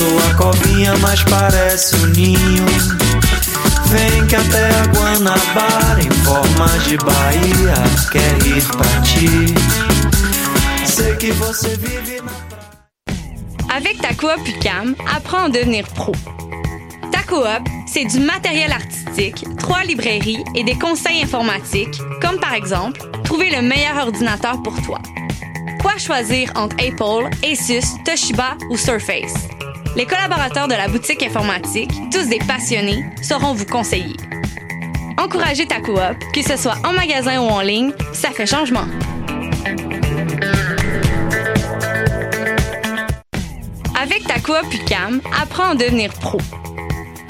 um Avec ta coop UCAM, apprends à devenir pro. Ta c'est du matériel artistique, trois librairies et des conseils informatiques, comme par exemple, trouver le meilleur ordinateur pour toi. Quoi choisir entre Apple, Asus, Toshiba ou Surface? Les collaborateurs de la boutique informatique, tous des passionnés, sauront vous conseiller. Encouragez ta coop, que ce soit en magasin ou en ligne, ça fait changement. Avec ta coop UCAM, apprends à devenir pro.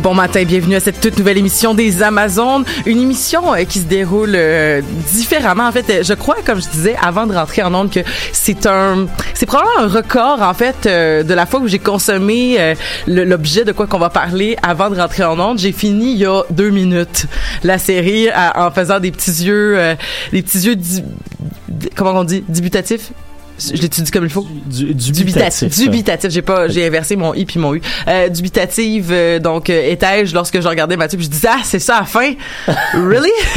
Bon matin, bienvenue à cette toute nouvelle émission des Amazones, une émission euh, qui se déroule euh, différemment. En fait, euh, je crois, comme je disais avant de rentrer en ondes, que c'est un, c'est probablement un record en fait de la fois où j'ai consommé l'objet de quoi qu'on va parler avant de rentrer en ondes. J'ai fini il y a deux minutes la série en faisant des petits yeux, des petits yeux, comment on dit, dubitatifs? Je l'étudie comme il faut? Du, Dubitatif. Dubitatif. J'ai pas, j'ai inversé mon i puis mon u. Euh, dubitative. euh, donc, euh, étais-je lorsque je regardais Mathieu puis je disais ah c'est ça à la fin? really?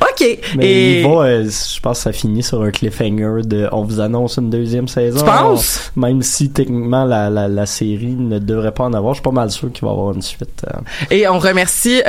ok. Mais Et il va, euh, je pense que ça finit sur un cliffhanger de on vous annonce une deuxième saison. Tu penses? Même si techniquement la, la, la série ne devrait pas en avoir, je suis pas mal sûr qu'il va y avoir une suite. euh. et on remercie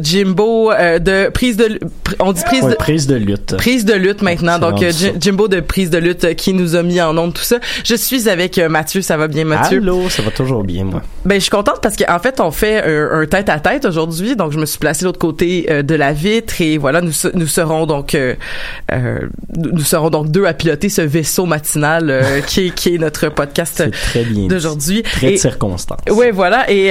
Jimbo de prise de, on dit prise Ouais, de. prise de lutte. Prise de lutte maintenant. Donc, Jimbo de prise de lutte qui nous a mis en onde tout ça. Je suis avec euh, Mathieu. Ça va bien, Mathieu? Allô, ça va toujours bien, moi. Ben, je suis contente parce qu'en fait, on fait un, tête-à-tête aujourd'hui. Donc, je me suis placée de l'autre côté euh, de la vitre et voilà, nous, nous serons donc euh, euh, nous serons donc deux à piloter ce vaisseau matinal euh, qui, est, qui est notre podcast d'aujourd'hui. Très de circonstances. Ouais, voilà. Et,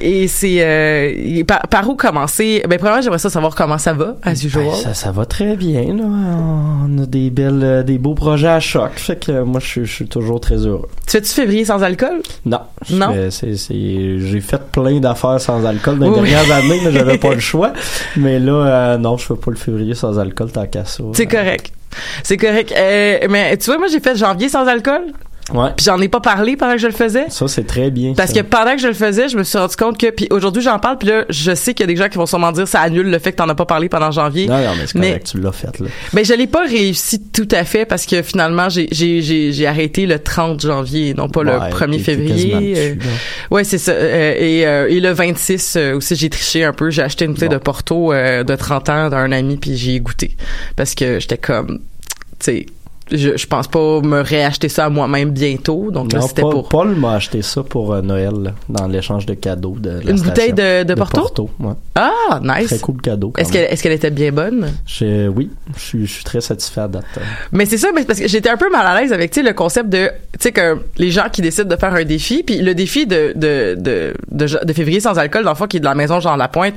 et c'est par, par où commencer? Ben, premièrement, j'aimerais ça savoir comment ça va, as usual. Ben, ça, ça va très bien, là. On a des belles, des beaux projets à choc. Fait moi, je suis- je suis toujours très heureux. Tu fais-tu février sans alcool? Non. Non? J'ai fait plein d'affaires sans alcool dans les Oui. dernières années, mais j'avais pas le choix. Mais là, euh, non, je fais pas le février sans alcool, tant qu'à ça. C'est correct. C'est correct. Euh, mais tu vois, moi, j'ai fait janvier sans alcool. Ouais. Puis j'en ai pas parlé pendant que je le faisais. Ça, c'est très bien. Parce ça. que pendant que je le faisais, je me suis rendu compte que puis aujourd'hui j'en parle puis là je sais qu'il y a des gens qui vont sûrement dire ça annule le fait que t'en as pas parlé pendant janvier. Non, non, mais c'est correct, tu l'as fait, là. Mais je l'ai pas réussi tout à fait parce que finalement j'ai j'ai j'ai j'ai arrêté le 30 janvier non pas le Ouais, 1er t'es- t'es février. Euh, dessus, ouais, c'est ça Euh, et euh, et le 26 euh, aussi j'ai triché un peu, j'ai acheté une bouteille Bon. de Porto euh, de 30 ans d'un ami puis j'y ai goûté parce que j'étais comme tu sais je, je pense pas me réacheter ça à moi-même bientôt. Donc là, c'était Paul, pour Paul m'a acheté ça pour euh, Noël, là, dans l'échange de cadeaux de la Une bouteille de- de Porto? ouais. ah nice. Très cool cadeau. Est-ce qu'elle est-ce qu'elle était bien bonne? Je- oui, je suis, je suis très satisfait à date. Mais c'est ça, mais parce que j'étais un peu mal à l'aise avec le concept de tu sais que les gens qui décident de faire un défi, puis le défi de de de de, de février sans alcool dans le fond qui est de la maison Jean Lapointe.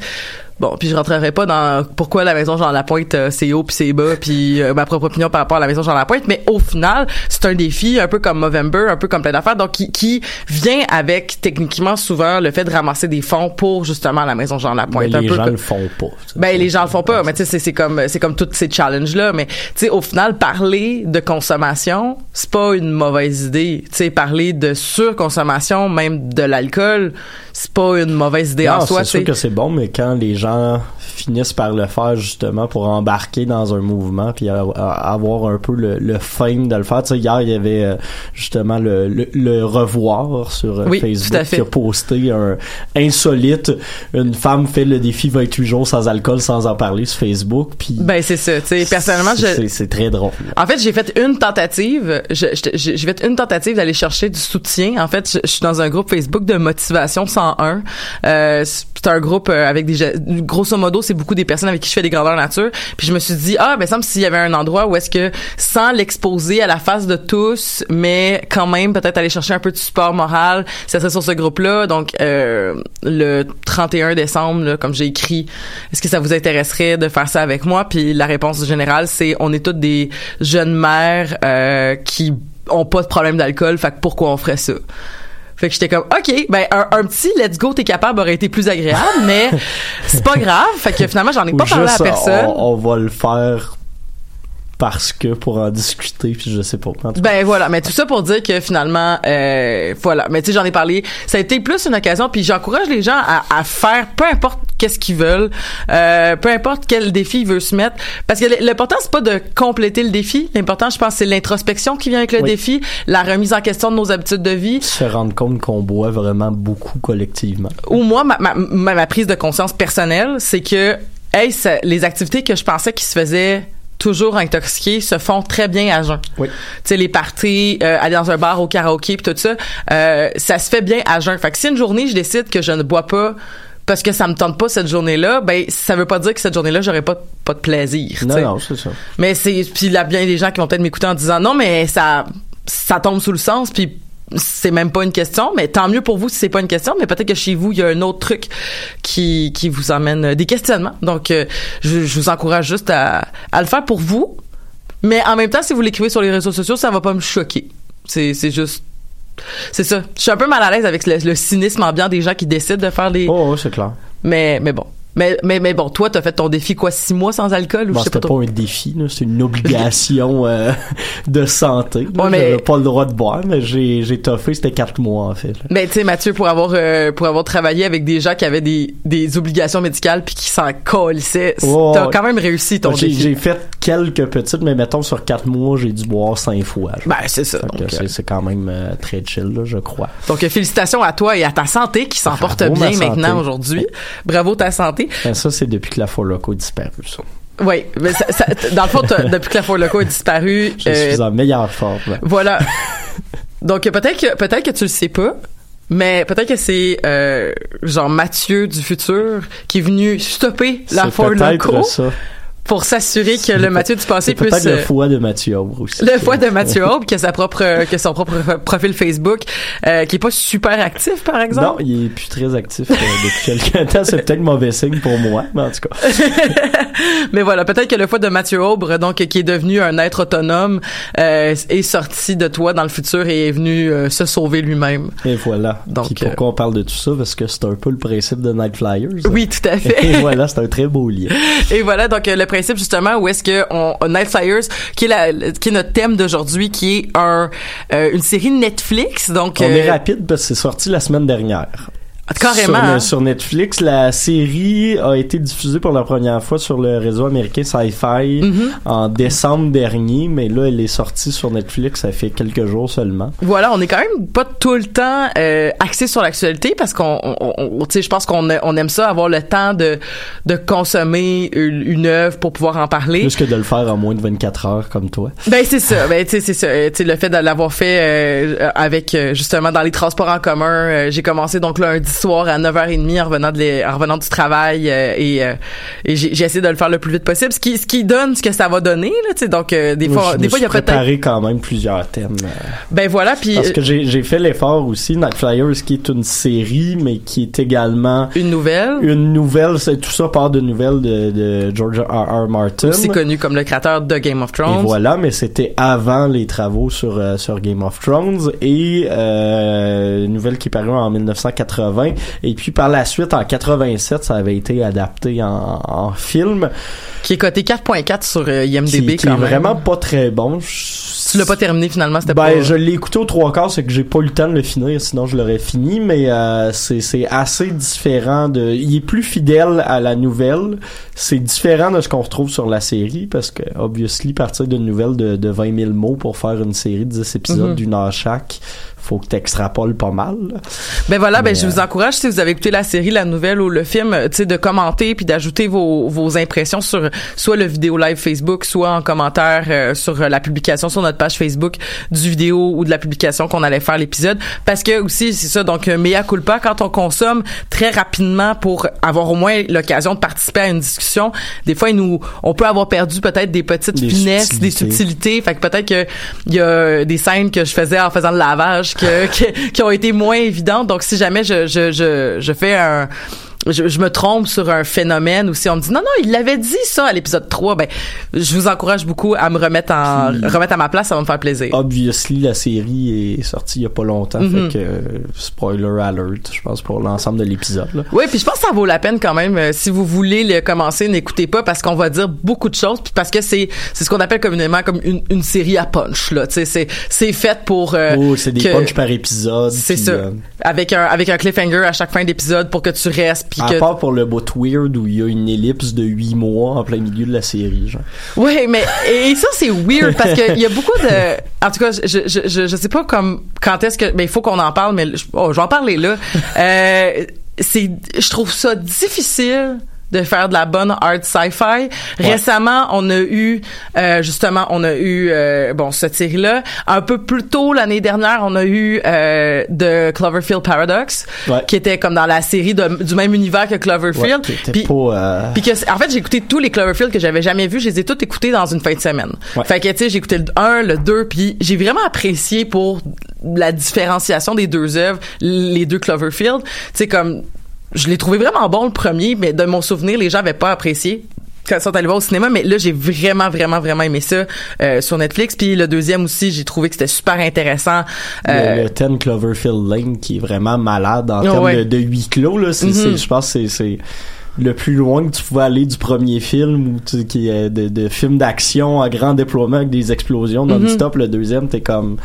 Bon, puis je rentrerai pas dans pourquoi la maison Jean Lapointe euh, c'est haut puis c'est bas puis euh, ma propre opinion par rapport à la maison Jean Lapointe, mais au final, c'est un défi un peu comme Movember, un peu comme plein d'affaires. Donc qui qui vient avec techniquement souvent le fait de ramasser des fonds pour justement la maison Jean Mais Lapointe, un les peu gens le font pas. ben les gens le font pas, mais tu sais c'est comme c'est comme tous ces challenges là, mais tu sais au final parler de consommation, c'est pas une mauvaise idée. Tu sais parler de surconsommation même de l'alcool, c'est pas une mauvaise idée en soi, c'est sûr que c'est bon, mais quand les gens finissent par le faire justement pour embarquer dans un mouvement puis avoir un peu le, le fame de le faire. Tu sais, hier, il y avait euh, justement le, le, le revoir sur euh, Oui, Facebook qui a posté un insolite. Une femme fait le défi 28 jours sans alcool sans en parler sur Facebook. Puis Ben c'est ça, tu sais personnellement je c'est très drôle. En fait, j'ai fait une tentative. J'ai fait une tentative d'aller chercher du soutien. En fait, je, je suis dans un groupe Facebook de motivation 101. Euh, c'est un groupe avec des grosso modo, c'est beaucoup des personnes avec qui je fais des grandeurs nature. Puis je me suis dit ah ben ça me s'il y avait un endroit où est-ce que sans l'exposer à la face de tous, mais quand même peut-être aller chercher un peu de support moral, ça serait sur ce groupe-là. Donc euh, le 31 décembre, là, comme j'ai écrit, est-ce que ça vous intéresserait de faire ça avec moi? Puis la réponse générale, c'est on est toutes des jeunes mères euh, qui ont pas de problème d'alcool, fait que pourquoi on ferait ça? Fait que j'étais comme OK, ben un, un petit let's go t'es capable aurait été plus agréable, mais c'est pas grave. Fait que finalement j'en ai Ou pas parlé à personne. On, on va le faire parce que pour en discuter puis je sais pas. Ben voilà, mais tout ça pour dire que finalement, euh, voilà. Mais tu sais, j'en ai parlé. Ça a été plus une occasion, puis j'encourage les gens à, à faire, peu importe qu'est-ce qu'ils veulent, euh, peu importe quel défi ils veulent se mettre, parce que l'important c'est pas de compléter le défi. L'important, je pense, c'est l'introspection qui vient avec le Oui. défi, la remise en question de nos habitudes de vie. se rendre compte qu'on boit vraiment beaucoup collectivement. Ou moi, ma, ma, ma, ma prise de conscience personnelle, c'est que, hey, ça- les activités que je pensais qui se faisaient toujours intoxiqués se font très bien à jeun. Oui. Tu sais, les parties, euh, aller dans un bar au karaoké puis tout ça, euh, ça se fait bien à jeun. Fait que si une journée, je décide que je ne bois pas parce que ça me tente pas cette journée-là, ben ça veut pas dire que cette journée-là j'aurais pas pas de plaisir. Non, c'est ça. Mais c'est puis il y a bien des gens qui vont peut-être m'écouter en disant non mais ça ça tombe sous le sens puis c'est même pas une question, mais tant mieux pour vous si c'est pas une question, mais peut-être que chez vous il y a un autre truc qui qui vous amène euh, des questionnements. Donc euh, je, je vous encourage juste à à le faire pour vous, mais en même temps si vous l'écrivez sur les réseaux sociaux, ça va pas me choquer. C'est c'est juste c'est ça. Je suis un peu mal à l'aise avec le, le cynisme ambiant des gens qui décident de faire des Oh, ouais, c'est clair. mais mais bon. Mais, mais, mais bon, toi, t'as fait ton défi quoi, six mois sans alcool ou Bon, je sais pas c'était pas un défi, c'est une obligation euh, de santé. Ouais, mais- J'avais pas le droit de boire, mais j'ai j'ai toffé, c'était quatre mois en fait. là. Mais tu sais Mathieu pour avoir euh, pour avoir travaillé avec des gens qui avaient des, des obligations médicales puis qui s'en colissaient, Ouais, t'as quand même réussi ton défi. j'ai fait quelques petites, mais mettons sur quatre mois, j'ai dû boire cinq fois. là. Ben c'est ça. C'est- euh, c'est quand même euh, très chill, là, je crois. donc, félicitations à toi et à ta santé qui s'en porte bien santé. maintenant aujourd'hui. Bravo ta santé. Ben, ça, c'est depuis que la Four Loco a disparu, ça. Oui, mais ça, ça- dans le fond depuis que la Four Loco a disparu, Je euh, suis en meilleure forme. voilà. Donc euh, peut-être que peut-être que tu le sais pas. Mais peut-être que c'est euh, genre Mathieu du futur qui est venu stopper la Four Loco ça. Pour s'assurer que le peut- Mathieu du passé C'est puisse le euh, foie de Mathieu Aubre aussi. Le foie de Mathieu Aube, qui a sa propre, qui a son propre profil Facebook, euh, qui est pas super actif, par Non, exemple. il est plus très actif euh, depuis quelques temps. C'est peut-être mauvais signe pour moi, mais en tout cas. Mais voilà, peut-être que le foie de Mathieu Aubre, donc, qui est devenu un être autonome, euh, est sorti de toi dans le futur et est venu se sauver lui-même. Et voilà. Donc, Puis pourquoi on parle de tout ça? Parce que c'est un peu le principe de Night Flyers. Oui, tout à Et fait. voilà, c'est un très beau lien. Et voilà, donc le principe justement où est-ce que on, Night Flyers, qui est la, qui est notre thème d'aujourd'hui, qui est un euh, une série Netflix, donc On euh, est rapide parce que c'est sorti la semaine dernière. Carrément. Sur, hein. le- sur Netflix, la série a été diffusée pour la première fois sur le réseau américain Sci-Fi Mhm. en décembre dernier, mais là, elle est sortie sur Netflix, ça fait quelques jours seulement. Voilà, on est quand même pas tout le temps euh, axé sur l'actualité parce qu'on, je pense qu'on on aime ça avoir le temps de de consommer une, une œuvre pour pouvoir en parler. Plus que de le faire en moins de 24 heures comme toi. Ben c'est ça, ben tu sais c'est ça, Euh, tu sais le fait de l'avoir fait euh, avec euh, justement dans les transports en commun, euh, j'ai commencé donc lundi soir à 9h30 en revenant de les- en revenant du travail euh, et euh, et j'ai essayé de le faire le plus vite possible, ce qui ce qui donne ce que ça va donner là, tu sais donc euh, des fois je des me fois il y a peut-être préparé quand même plusieurs thèmes. euh, ben voilà puis Parce que j'ai fait l'effort aussi, Night Flyers, qui est une série, mais qui est également une nouvelle une nouvelle, c'est tout ça part de nouvelles de, de George R. R. Martin. aussi connu comme le créateur de Game of Et Thrones. voilà, mais c'était avant les travaux sur sur Game of Thrones et une nouvelle qui est parue en 1980 et puis par la suite en 87 ça avait été adapté en, en film qui est coté 4.4 sur euh, qui, IMDb qui est vraiment pas très bon. Je- Tu l'as pas terminé finalement, c'était ben, pas. je l'ai écouté aux trois quarts, c'est que j'ai pas eu le temps de le finir, sinon je l'aurais fini, mais euh, c'est c'est assez différent de. Il est plus fidèle à la nouvelle. C'est différent de ce qu'on retrouve sur la série parce que obviously partir d'une nouvelle de, de 20 000 mots pour faire une série de 10 épisodes Mhm. d'une heure chaque, faut que t'extrapoles pas mal. Ben voilà, ben je vous euh, encourage si vous avez écouté la série, la nouvelle ou le film, tu sais de commenter puis d'ajouter vos, vos impressions sur soit le vidéo live Facebook, soit en commentaire euh, sur la publication sur notre page Facebook du vidéo ou de la publication qu'on allait faire l'épisode parce que aussi c'est ça donc euh, mea culpa quand on consomme très rapidement pour avoir au moins l'occasion de participer à une discussion, des fois nous on peut avoir perdu peut-être des petites Des finesses, des subtilités. subtilités, fait que peut-être que il y a des scènes que je faisais en faisant le lavage qui ont été moins évidentes. Donc si jamais je je je, je fais un je, je me trompe sur un phénomène ou si on me dit non non il l'avait dit ça à l'épisode 3 ben je vous encourage beaucoup à me remettre en Puis- remettre à ma place ça va me faire plaisir. Obviously, la série est sortie il y a pas longtemps, Mhm. fait que euh, spoiler alert, je pense pour l'ensemble de l'épisode. Oui, puis je pense que ça vaut la peine quand même. euh, si vous voulez le commencer, n'écoutez pas parce qu'on va dire beaucoup de choses, puis parce que c'est c'est ce qu'on appelle communément comme une, une série à punch là. Tu sais, c'est c'est fait pour. euh, oh, c'est des punchs par épisode. C'est ça. euh, Avec un avec un cliffhanger à chaque fin d'épisode pour que tu restes puis À que part pour le bout weird où il y a une ellipse de 8 mois en plein milieu de la série, genre. Ouais, mais et ça c'est weird parce que il y a beaucoup de en tout cas, je je je, je sais pas comme quand est-ce que mais il faut qu'on en parle mais je, oh, je vais en parler là. Euh, c'est je trouve ça difficile de faire de la bonne art sci-fi. Récemment, on a eu euh, justement, on a eu euh, bon cette série là. Un peu plus tôt l'année dernière, on a eu euh, The Cloverfield Paradox, Ouais. qui était comme dans la série de- du même univers que Ouais, Cloverfield. était Puis- pas, euh, puis que, en fait, j'ai écouté tous les Cloverfield que j'avais jamais vus. Je les ai tous écoutés dans une fin de semaine. Ouais. Fait que, tu sais, j'ai écouté le 1, le 2, puis j'ai vraiment apprécié pour la différenciation des deux œuvres, les deux Cloverfield. Tu sais, comme, je l'ai trouvé vraiment bon le premier, mais de mon souvenir, les gens avaient pas apprécié quand ils sont allés voir au cinéma, mais là, j'ai vraiment, vraiment, vraiment aimé ça euh, sur Netflix. Puis le deuxième aussi, j'ai trouvé que c'était super intéressant. Euh, le, le 10 Cloverfield Lane qui est vraiment malade en termes ouais. de, de huis clos là c'est Mhm. c'est- je pense que c'est c'est le plus loin que tu pouvais aller du premier film ou tu- qui est de, de film d'action à grand déploiement avec des explosions Mhm. non-stop le deuxième t'es comme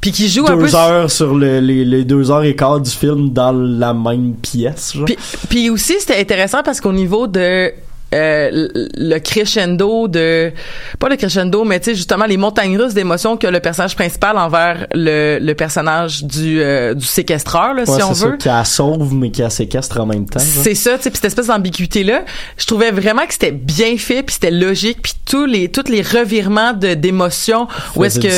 puis qui joue un peu deux heures sur le- les, les deux heures et quart du film dans la même pièce genre. Puis, puis aussi, c'était intéressant parce qu'au niveau de euh, le crescendo de pas le crescendo mais tu sais justement les montagnes russes d'émotions que le personnage principal envers le, le personnage du euh, du séquestreur là, Ouais, si on ça, veut. qui la sauve mais qui la séquestre en même temps c'est ça, tu sais, cette espèce d'ambiguïté là, je trouvais vraiment que c'était bien fait, puis c'était logique, puis tous les tous les revirements de d'émotions où est-ce que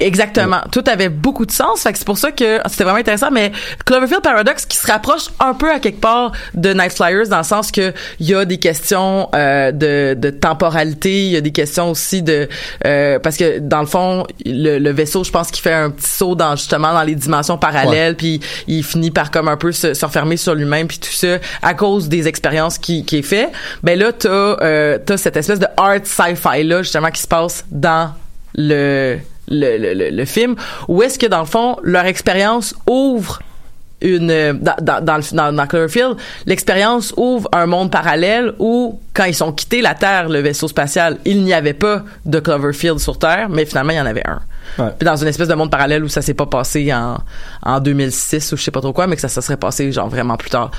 exactement, tout avait beaucoup de sens, fait que c'est pour ça que c'était vraiment intéressant mais Cloverfield Paradox qui se rapproche un peu à quelque part de Night Flyers dans le sens que il y a des questions euh, de de temporalité, il y a des questions aussi de euh, parce que dans le fond le, le vaisseau, je pense qu'il fait un petit saut dans justement dans les dimensions parallèles puis il finit par comme un peu se, se refermer sur lui-même puis tout ça à cause des expériences qui qui est fait. Ben là t'as euh, t'as cette espèce de art sci-fi là justement qui se passe dans le le, le, le, le film où est-ce que dans le fond leur expérience ouvre une euh, dans, dans, dans, le- dans, dans Cloverfield, l'expérience ouvre un monde parallèle où quand ils sont quittés la Terre, le vaisseau spatial, il n'y avait pas de Cloverfield sur Terre, mais finalement il y en avait un. Ouais. puis dans une espèce de monde parallèle où ça s'est pas passé en en 2006 ou je sais pas trop quoi mais que ça se serait passé genre vraiment plus tard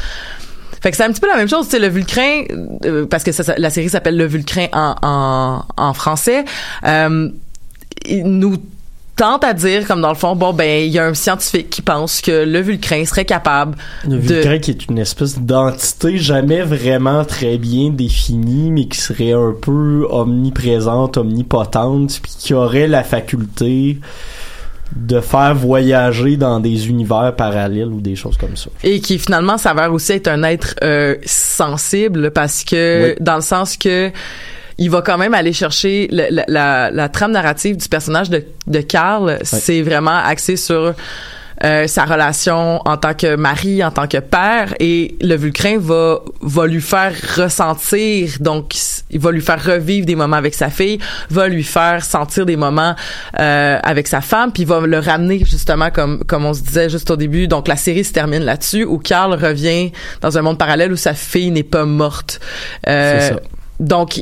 fait que c'est un petit peu la même chose, tu sais, le Vulcrin, euh, parce que ça- ça- la série s'appelle Le Vulcrin en, en, en français, euh, il nous tente à dire, comme dans le fond, bon, ben, il y a un scientifique qui pense que le Vulcrin serait capable Le de... Vulcain qui est une espèce d'entité jamais vraiment très bien définie, mais qui serait un peu omniprésente, omnipotente, puis qui aurait la faculté de faire voyager dans des univers parallèles ou des choses comme ça. et qui finalement s'avère aussi être un être euh, sensible parce que Oui. dans le sens que il va quand même aller chercher le- la, la, la trame narrative du personnage de, de Carl c'est vraiment axé sur euh, sa relation en tant que mari, en tant que père, et le Vulcrin va va lui faire ressentir, donc il va lui faire revivre des moments avec sa fille, va lui faire sentir des moments euh, avec sa femme, puis il va le ramener justement comme comme on se disait juste au début. Donc la série se termine là-dessus où Carl revient dans un monde parallèle où sa fille n'est pas morte. Euh, C'est ça. Donc,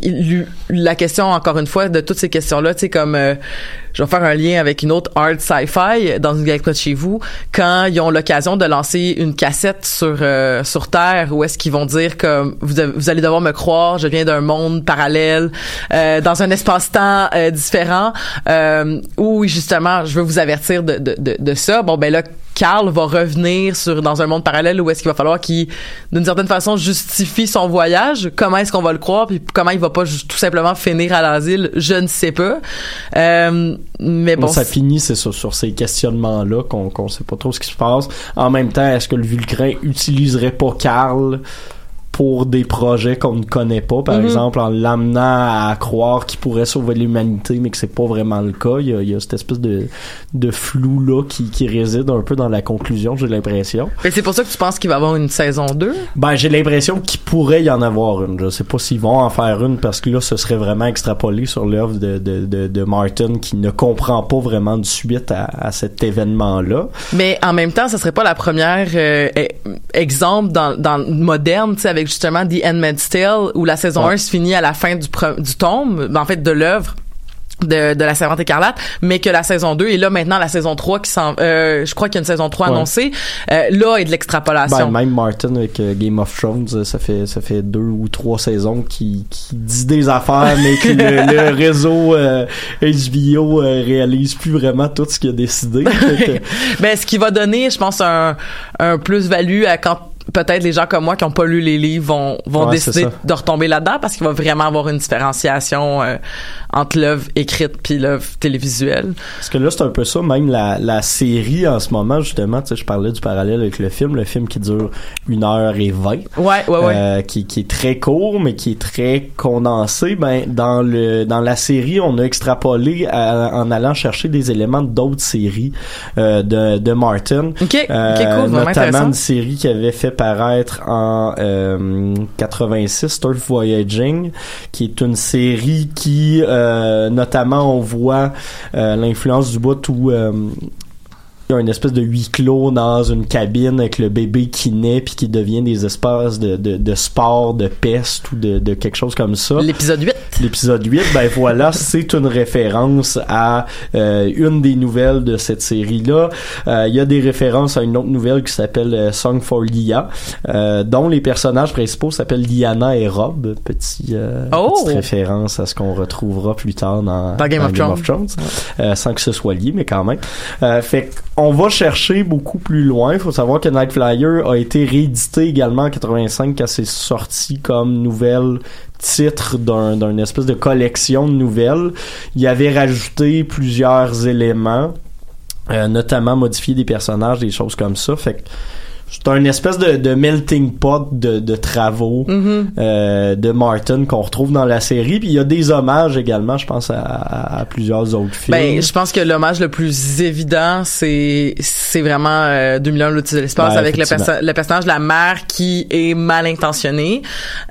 la question, encore une fois, de toutes ces questions-là, tu sais, comme, euh, je vais faire un lien avec une autre hard sci-fi dans une galette de chez vous, quand ils ont l'occasion de lancer une cassette sur euh, sur Terre, où est-ce qu'ils vont dire comme vous allez devoir me croire, je viens d'un monde parallèle, euh, dans un espace-temps euh, différent, euh, où justement, je veux vous avertir de, de, de, de ça. Bon, ben là, Carl va revenir sur dans un monde parallèle où est-ce qu'il va falloir qu'il d'une certaine façon justifie son voyage. Comment est-ce qu'on va le croire puis comment il va pas tout simplement finir à l'asile je ne sais pas. Euh, mais bon ça finit, c'est sur, sur ces questionnements-là qu'on qu'on sait pas trop ce qui se passe. En même temps, est-ce que le Vulcrin utiliserait pas Carl pour des projets qu'on ne connaît pas, par Mhm. exemple en l'amenant à croire qu'il pourrait sauver l'humanité, mais que c'est pas vraiment le cas. Il y a, il y a cette espèce de, de flou-là qui, qui réside un peu dans la conclusion, j'ai l'impression. Que c'est pour ça que tu penses qu'il va y avoir une saison 2 Ben, j'ai l'impression qu'il pourrait y en avoir une. Je sais pas s'ils vont en faire une parce que là, ce serait vraiment extrapolé sur l'œuvre de, de, de, de Martin qui ne comprend pas vraiment de suite à, à cet événement-là. mais en même temps ça serait pas la première euh, e- exemple dans dans moderne tu sais avec justement The Handmaid's Tale où la saison Ouais. 1 se finit à la fin du du tome en fait de l'œuvre de, de la Servante écarlate, mais que la saison 2 et là maintenant la saison 3 qui s'en euh, je crois qu'il y a une saison 3 Ouais. annoncée euh, là est de l'extrapolation. Ben, même Martin avec euh, Game of Thrones, ça fait ça fait deux ou trois saisons qui, qui dit des affaires, mais que le, le réseau HBO réalise plus vraiment tout ce qu'il a décidé. Que- ben ce qui va donner je pense un un plus-value à quand peut-être les gens comme moi qui ont pas lu les livres vont vont Ouais, décider de retomber là-dedans parce qu'il va vraiment avoir une différenciation euh, entre l'œuvre écrite puis l'œuvre télévisuelle. Parce que là, c'est un peu ça, même la, la série en ce moment, justement, tu sais, je parlais du parallèle avec le film, le film qui dure une heure et vingt. Ouais, ouais, ouais. euh, qui, qui est très court mais qui est très condensé ben dans le dans la série on a extrapolé à- en allant chercher des éléments d'autres séries euh, de, de Martin OK, OK, Euh, cool, vraiment notamment une série qui avait fait paraître en euh, 86 Start Voyaging qui est une série qui euh, notamment on voit euh, l'influence du bout où euh, il y a une espèce de huis clos dans une cabine avec le bébé qui naît puis qui devient des espaces de, de, de sport, de peste ou de, de quelque chose comme ça. L'épisode 8. L'épisode 8, ben voilà, c'est une référence à euh, une des nouvelles de cette série-là. Euh, Il y a des références à une autre nouvelle qui s'appelle euh, Song for Lia, euh, dont les personnages principaux s'appellent Liana et Rob. Petit, euh, Oh! Petite référence à ce qu'on retrouvera plus tard dans, Dans Game of Thrones. Euh, sans que ce soit lié, mais quand même. Euh, fait on va chercher beaucoup plus loin. Il faut savoir que Night Flyer a été réédité également en 85 quand c'est sorti comme nouvelle titre d'un espèce de collection de nouvelles. Il avait rajouté plusieurs éléments, euh, notamment modifier des personnages, des choses comme ça. Fait que c'est un espèce de, de melting pot de, de travaux Mm-hmm. euh, de Martin qu'on retrouve dans la série. Puis il y a des hommages également, je pense, à, à- à plusieurs autres films. Ben, je pense que l'hommage le plus évident, c'est c'est vraiment euh, 2001 l'outil de l'espace avec le, perso- le personnage de la mère qui est mal intentionné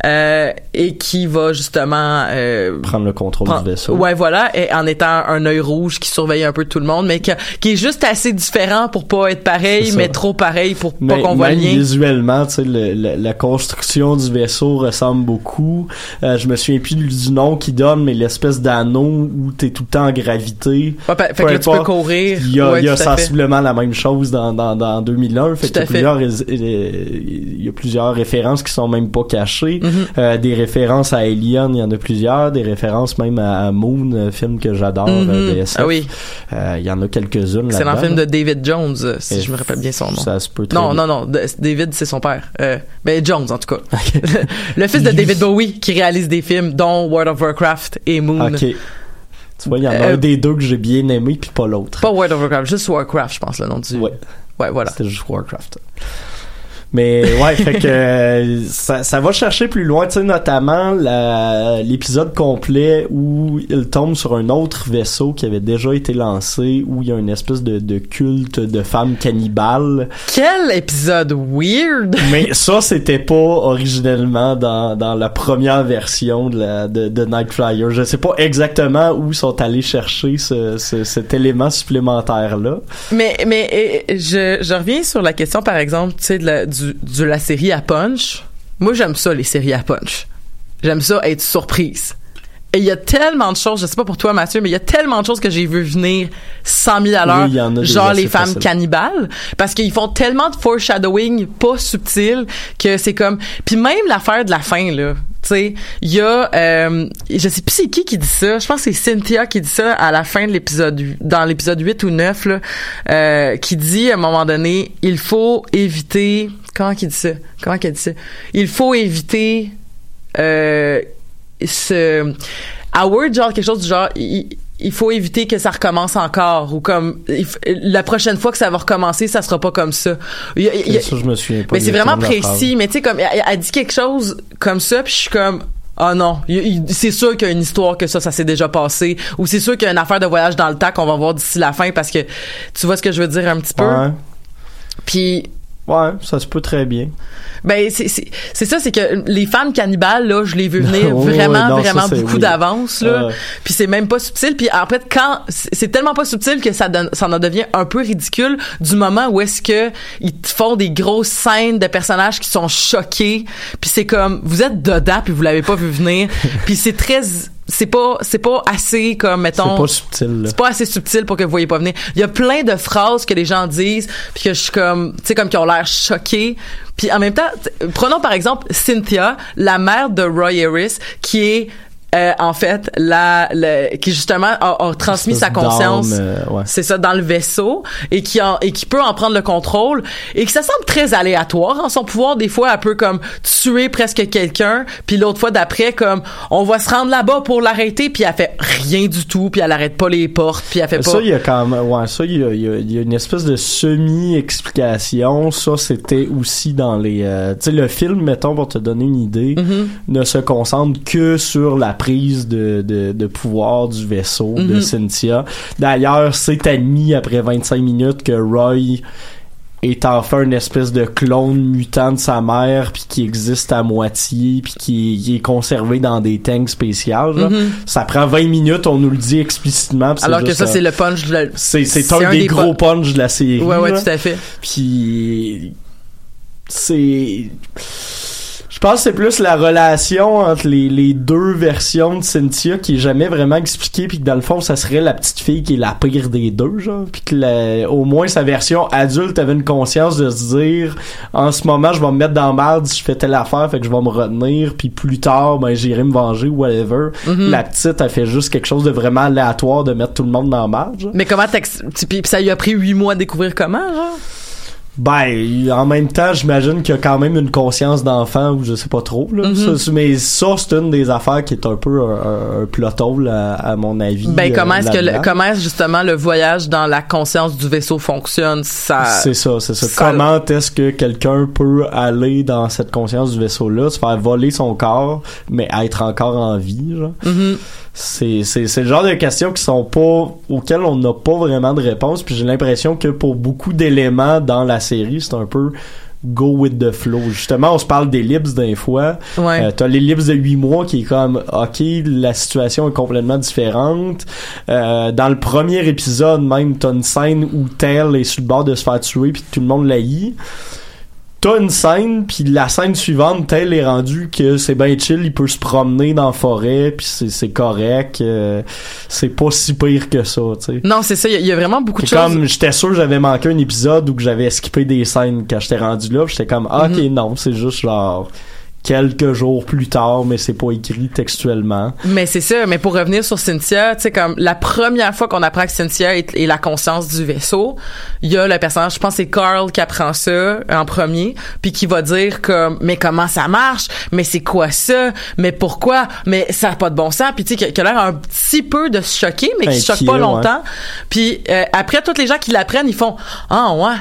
euh, et qui va justement euh, prendre le contrôle prend- du vaisseau. Ouais, voilà, et en étant un œil rouge qui surveille un peu tout le monde, mais que- qui est juste assez différent pour pas être pareil, mais trop pareil pour pas Mais- qu'on voit le même lien. visuellement, tu sais, le- le- la construction du vaisseau ressemble beaucoup. Euh, je me souviens plus du, nom qu'il donne, mais l'espèce d'anneau où t'es tout le temps en gravité. Ouais, pa- fait que là, tu peux courir. Il y a, Ouais, y a fait. sensiblement la même chose dans, dans, dans 2001. Fait qu'il y a plusieurs, il y a plusieurs références qui sont même pas cachées. Mhm. Euh, des références à Alien, il y en a plusieurs. Des références même à, Moon, film que j'adore, euh, de SF. Ah oui, Euh, il y en a quelques-unes c'est dans le film de David Jones, si Et je me rappelle bien son nom. Ça se peut très Non, bien. non, non, David, c'est son père. Euh, ben, Jones, en tout cas. le fils de David Bowie, qui réalise des films, dont World of Warcraft et Moon. Ok. Tu vois, il y en a Euh, un des deux que j'ai bien aimé, puis pas l'autre. Pas World of Warcraft, juste Warcraft, je pense, le nom du... Ouais. Ouais, voilà. C'était juste Warcraft. Mais ouais, fait que euh, ça, ça va chercher plus loin, tu sais, notamment l'épisode complet où il tombe sur un autre vaisseau qui avait déjà été lancé, où il y a une espèce de, de culte de femmes cannibales. Quel épisode weird! Mais ça, c'était pas originellement dans, dans la première version de, la, de, de Night Flyer. Je sais pas exactement où ils sont allés chercher ce, ce- cet élément supplémentaire-là. Mais mais je, je reviens sur la question par exemple, tu sais de la du, de la série à punch. Moi j'aime ça les séries à punch. J'aime ça être surprise. Et il y a tellement de choses, je sais pas pour toi Mathieu, mais il y a tellement de choses que j'ai vu venir 100 000 à l'heure, Oui, il y en a des genre les femmes cannibales, parce qu'ils font tellement de foreshadowing pas subtil que c'est comme, puis même l'affaire de la fin là, tu sais, il y a, euh, je sais plus c'est qui qui dit ça, je pense que c'est Cynthia qui dit ça à la fin de l'épisode, dans l'épisode 8 ou 9 là, euh, qui dit à un moment donné, il faut éviter, comment qu'il dit ça, comment qu'elle dit ça, il faut éviter euh, ce Howard genre quelque chose du genre il, il faut éviter que ça recommence encore ou comme il la prochaine fois que ça va recommencer ça sera pas comme ça Il il ça, je me souviens pas. mais c'est vraiment précis mais tu sais comme elle, elle dit quelque chose comme ça puis je suis comme ah non, il- il- c'est sûr qu'il y a une histoire que ça, ça s'est déjà passé, ou c'est sûr qu'il y a une affaire de voyage dans le temps qu'on va voir d'ici la fin, parce que tu vois ce que je veux dire un petit peu? phrase. Puis Ouais. ça se peut très bien. ben c'est c'est c'est ça c'est que les femmes cannibales là je les veux venir vraiment non, vraiment beaucoup oui. d'avance là Ouais. puis c'est même pas subtil puis en fait quand c'est tellement pas subtil que ça donne ça en devient un peu ridicule du moment où est-ce que ils font des grosses scènes de personnages qui sont choqués puis c'est comme vous êtes dedans puis vous l'avez pas vu venir puis c'est très c'est pas c'est pas assez comme C'est mettons pas subtil. là. c'est pas assez subtil pour que vous voyez pas venir. Il y a plein de phrases que les gens disent puis que je suis comme tu sais comme qui ont l'air choqués. Puis en même temps, prenons par exemple Cynthia, la mère de Roy Harris qui est euh, en fait la, le- qui justement a, a transmis sa conscience euh, ouais. c'est ça dans le vaisseau et qui en, et qui peut en prendre le contrôle et que ça semble très aléatoire en son pouvoir des fois elle peut comme tuer presque quelqu'un puis l'autre fois d'après comme on va se rendre là-bas pour l'arrêter puis elle fait rien du tout puis elle arrête pas les portes puis elle fait pas Ça, il y a quand même, ouais, ça, il y a, il y a- y a une espèce de semi-explication. Ça, c'était aussi dans les, euh, tu sais, le film, mettons, pour te donner une idée, Mm-hmm. ne se concentre que sur la prise de, de, de pouvoir du vaisseau de Mhm. Cynthia. D'ailleurs, c'est admis après 25 minutes que Roy est enfin une espèce de clone mutant de sa mère puis qui existe à moitié puis qui, qui est conservé dans des tanks spéciales. Mhm. ça prend 20 minutes on nous le dit explicitement alors que ça c'est le punch de la... c'est un, un des, des gros po- punchs de la série ouais ouais là. tout à fait puis c'est je pense que c'est plus la relation entre les, les deux versions de Cynthia qui est jamais vraiment expliquée puis que dans le fond ça serait la petite fille qui est la pire des deux genre puis que la- au moins sa version adulte avait une conscience de se dire en ce moment je vais me mettre dans merde si je fais telle affaire fait que je vais me retenir puis plus tard ben j'irai me venger ou whatever Mhm. la petite elle fait juste quelque chose de vraiment aléatoire de mettre tout le monde dans merde genre. mais comment puis ça lui a pris huit mois à découvrir comment genre? Ben, en même temps, j'imagine qu'il y a quand même une conscience d'enfant ou je sais pas trop. Là. Mhm. Ça, mais ça, c'est une des affaires qui est un peu un, un, plot à, à mon avis. ben euh, comment est-ce que le, comment est-ce justement le voyage dans la conscience du vaisseau fonctionne? Ça C'est ça, c'est ça. ça- Comment est-ce que quelqu'un peut aller dans cette conscience du vaisseau-là, se faire voler son corps, mais être encore en vie, genre? Mhm. C'est, c'est, c'est le genre de questions qui sont pas, auxquelles on n'a pas vraiment de réponse, puis j'ai l'impression que pour beaucoup d'éléments dans la série, c'est un peu go with the flow. Justement, on se parle d'ellipses d'un fois. ouais Euh, t'as l'ellipse de 8 mois qui est comme ok la situation est complètement différente Euh, dans le premier épisode même t'as une scène où Tell est sur le bord de se faire tuer puis tout le monde l'haït t'as une scène puis la scène suivante tel est rendu que c'est bien chill il peut se promener dans la forêt puis c'est c'est correct euh, c'est pas si pire que ça tu sais Non, c'est ça. Il y a- il y, a vraiment beaucoup de c'est choses. comme j'étais sûr que j'avais manqué un épisode où que j'avais skippé des scènes quand j'étais rendu là j'étais comme ah, ok Mhm. non c'est juste genre quelques jours plus tard mais c'est pas écrit textuellement Mais c'est ça, mais pour revenir sur Cynthia, tu sais, comme la première fois qu'on apprend que Cynthia est, est la conscience du vaisseau, il y a le personnage, je pense que c'est Carl qui apprend ça en premier, puis qui va dire comme, mais comment ça marche? Mais c'est quoi ça? Mais pourquoi? Mais ça n'a pas de bon sens. Puis tu sais, qui a- l'air un petit peu de se choquer, mais qui se choque pas longtemps. Puis euh, après, tous les gens qui l'apprennent, ils font, ah ouais.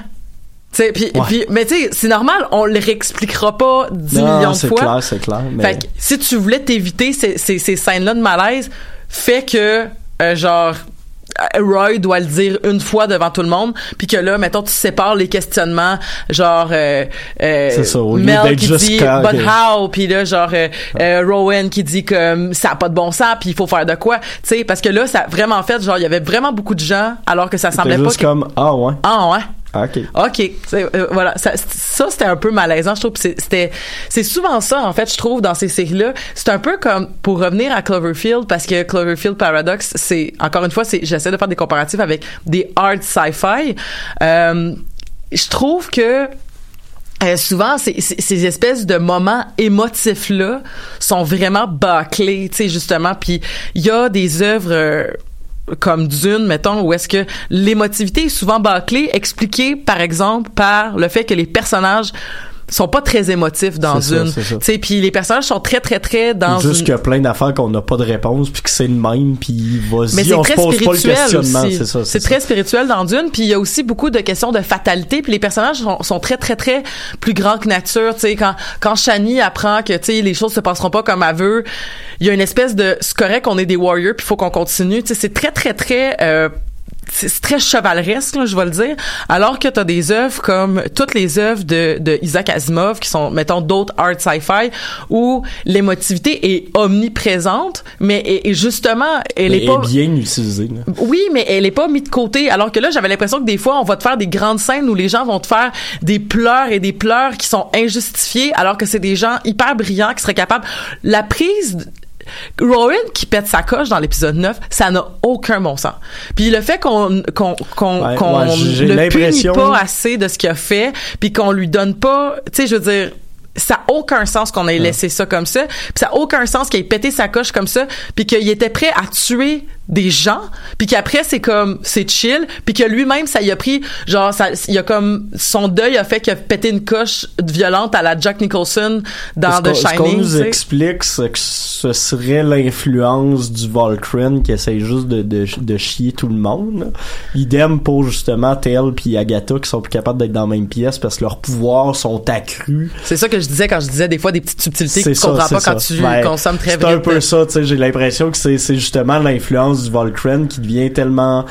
Sais, puis, Ouais. puis- mais tu sais, c'est normal, on le réexpliquera pas dix Non, millions de c'est fois. clair c'est clair mais Fait que si tu voulais t'éviter ces, ces, ces scènes-là de malaise, fais que, euh, genre, Roy doit le dire une fois devant tout le monde, puis que là, mettons, tu sépares les questionnements, genre, euh, euh, ça, Mel qui dit but how, puis là, genre, euh, euh, Rowan qui dit que ça a pas de bon sens, puis il faut faire de quoi, tu sais, parce que là, ça a vraiment fait, genre, il y avait vraiment beaucoup de gens, alors que ça semblait pas juste que... comme ah ouais Ah ouais. Ah, ok OK. Euh, voilà. Ça, c'était un peu malaisant, je trouve. C'était, c'est souvent ça, en fait, je trouve, dans ces séries-là. C'est un peu comme, pour revenir à Cloverfield, parce que Cloverfield Paradox, c'est, encore une fois, c'est, j'essaie de faire des comparatifs avec des hard sci-fi. Euh, je trouve que euh, souvent, ces- ces espèces de moments émotifs-là sont vraiment bâclés, tu sais, justement. Puis il y a des œuvres euh, comme Dune, mettons, où est-ce que l'émotivité est souvent bâclée, expliquée, par exemple, par le fait que les personnages sont pas très émotifs dans ça. Tu sais, puis les personnages sont très, très, très dans juste une... qu'il y a plein d'affaires qu'on n'a pas de réponse puis que c'est le même puis vas-y on très se pose pas le questionnement c'est ça C'est très spirituel dans Dune, puis il y a aussi beaucoup de questions de fatalité, puis les personnages sont, sont très très très plus grands que nature. Tu sais, quand quand Shani apprend que tu sais les choses se passeront pas comme elle veut, il y a une espèce de c'est correct, on est des warriors, puis faut qu'on continue. Tu sais, c'est très très très euh, c'est très chevaleresque, là, je vais le dire. Alors que tu as des œuvres comme toutes les œuvres de, de Isaac Asimov, qui sont, mettons, d'autres art sci-fi, où l'émotivité est omniprésente, mais et, et justement, elle Mais est pas... bien utilisé là. Oui, mais elle est pas mise de côté. Alors que là, j'avais l'impression que des fois, on va te faire des grandes scènes où les gens vont te faire des pleurs et des pleurs qui sont injustifiés, alors que c'est des gens hyper brillants qui seraient capables. La prise. Rowan qui pète sa coche dans l'épisode 9, ça n'a aucun bon sens. Puis le fait qu'on qu'on qu'on Ouais, qu'on ouais, j'ai le punit pas assez de ce qu'il a fait, puis qu'on lui donne pas, tu sais, je veux dire, ça a aucun sens qu'on ait laissé ça comme ça, puis ça a aucun sens qu'il ait pété sa coche comme ça, puis qu'il était prêt à tuer des gens, puis qu'après c'est comme c'est chill, puis que lui-même ça y a pris genre ça il a comme son deuil a fait qu'il a pété une coche violente à la Jack Nicholson dans The qu'on- ce qu'on Shining. nous explique c'est que ce serait l'influence du Volcran qui essaye juste de, de, de chier tout le monde. Idem pour justement Tel puis Agatha qui sont plus capables d'être dans la même pièce parce que leurs pouvoirs sont accrus. C'est ça que je disais quand je disais des fois des petites subtilités que C'est tu ça, comprends c'est pas quand ça. tu Ben, consommes très C'est vite. un peu ça, tu sais, j'ai l'impression que c'est c'est justement l'influence du Volcran qui devient tellement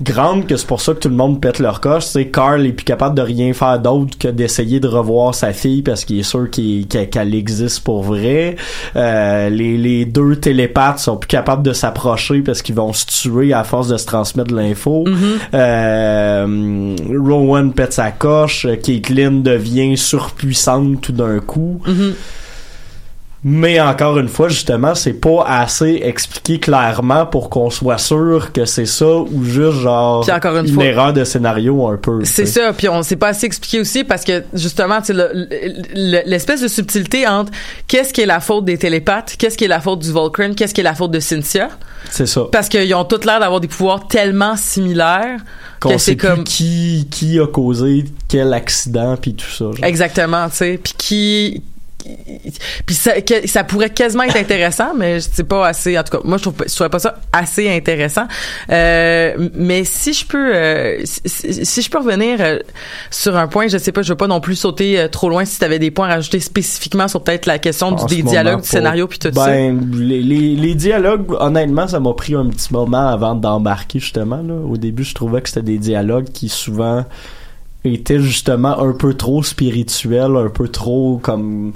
grande que c'est pour ça que tout le monde pète leur coche. Tu sais, Carl est plus capable de rien faire d'autre que d'essayer de revoir sa fille parce qu'il est sûr qu'elle existe pour vrai. Euh, les, les deux télépathes sont plus capables de s'approcher parce qu'ils vont se tuer à force de se transmettre de l'info. Mm-hmm. Euh, Rowan pète sa coche. Caitlyn devient surpuissante tout d'un coup. Mhm. Mais encore une fois, justement, c'est pas assez expliqué clairement pour qu'on soit sûr que c'est ça ou juste genre encore une fois- erreur de scénario un peu. C'est ça, puis on s'est pas assez expliqué aussi parce que justement, tu sais, le- le- l'espèce de subtilité entre qu'est-ce qui est la faute des télépathes, qu'est-ce qui est la faute du Volcran, qu'est-ce qui est la faute de Cynthia, C'est ça. parce qu'ils ont toutes l'air d'avoir des pouvoirs tellement similaires Qu'on sait comme plus qui qui a causé quel accident puis tout ça. genre. exactement, tu sais, puis qui puis ça, que- ça pourrait quasiment être intéressant, mais c'est pas assez. En tout cas, moi je trouve, je trouvais pas ça assez intéressant. Euh, mais si je peux, euh, si, si- je peux revenir euh, sur un point, je sais pas, je veux pas non plus sauter euh, trop loin. Si tu avais des points à rajouter spécifiquement sur peut-être la question En du, des dialogues, du scénario, puis tout ça. ben, Les, les, les dialogues, honnêtement, ça m'a pris un petit moment avant d'embarquer, justement. Là. Au début, je trouvais que c'était des dialogues qui souvent étaient justement un peu trop spirituels, un peu trop comme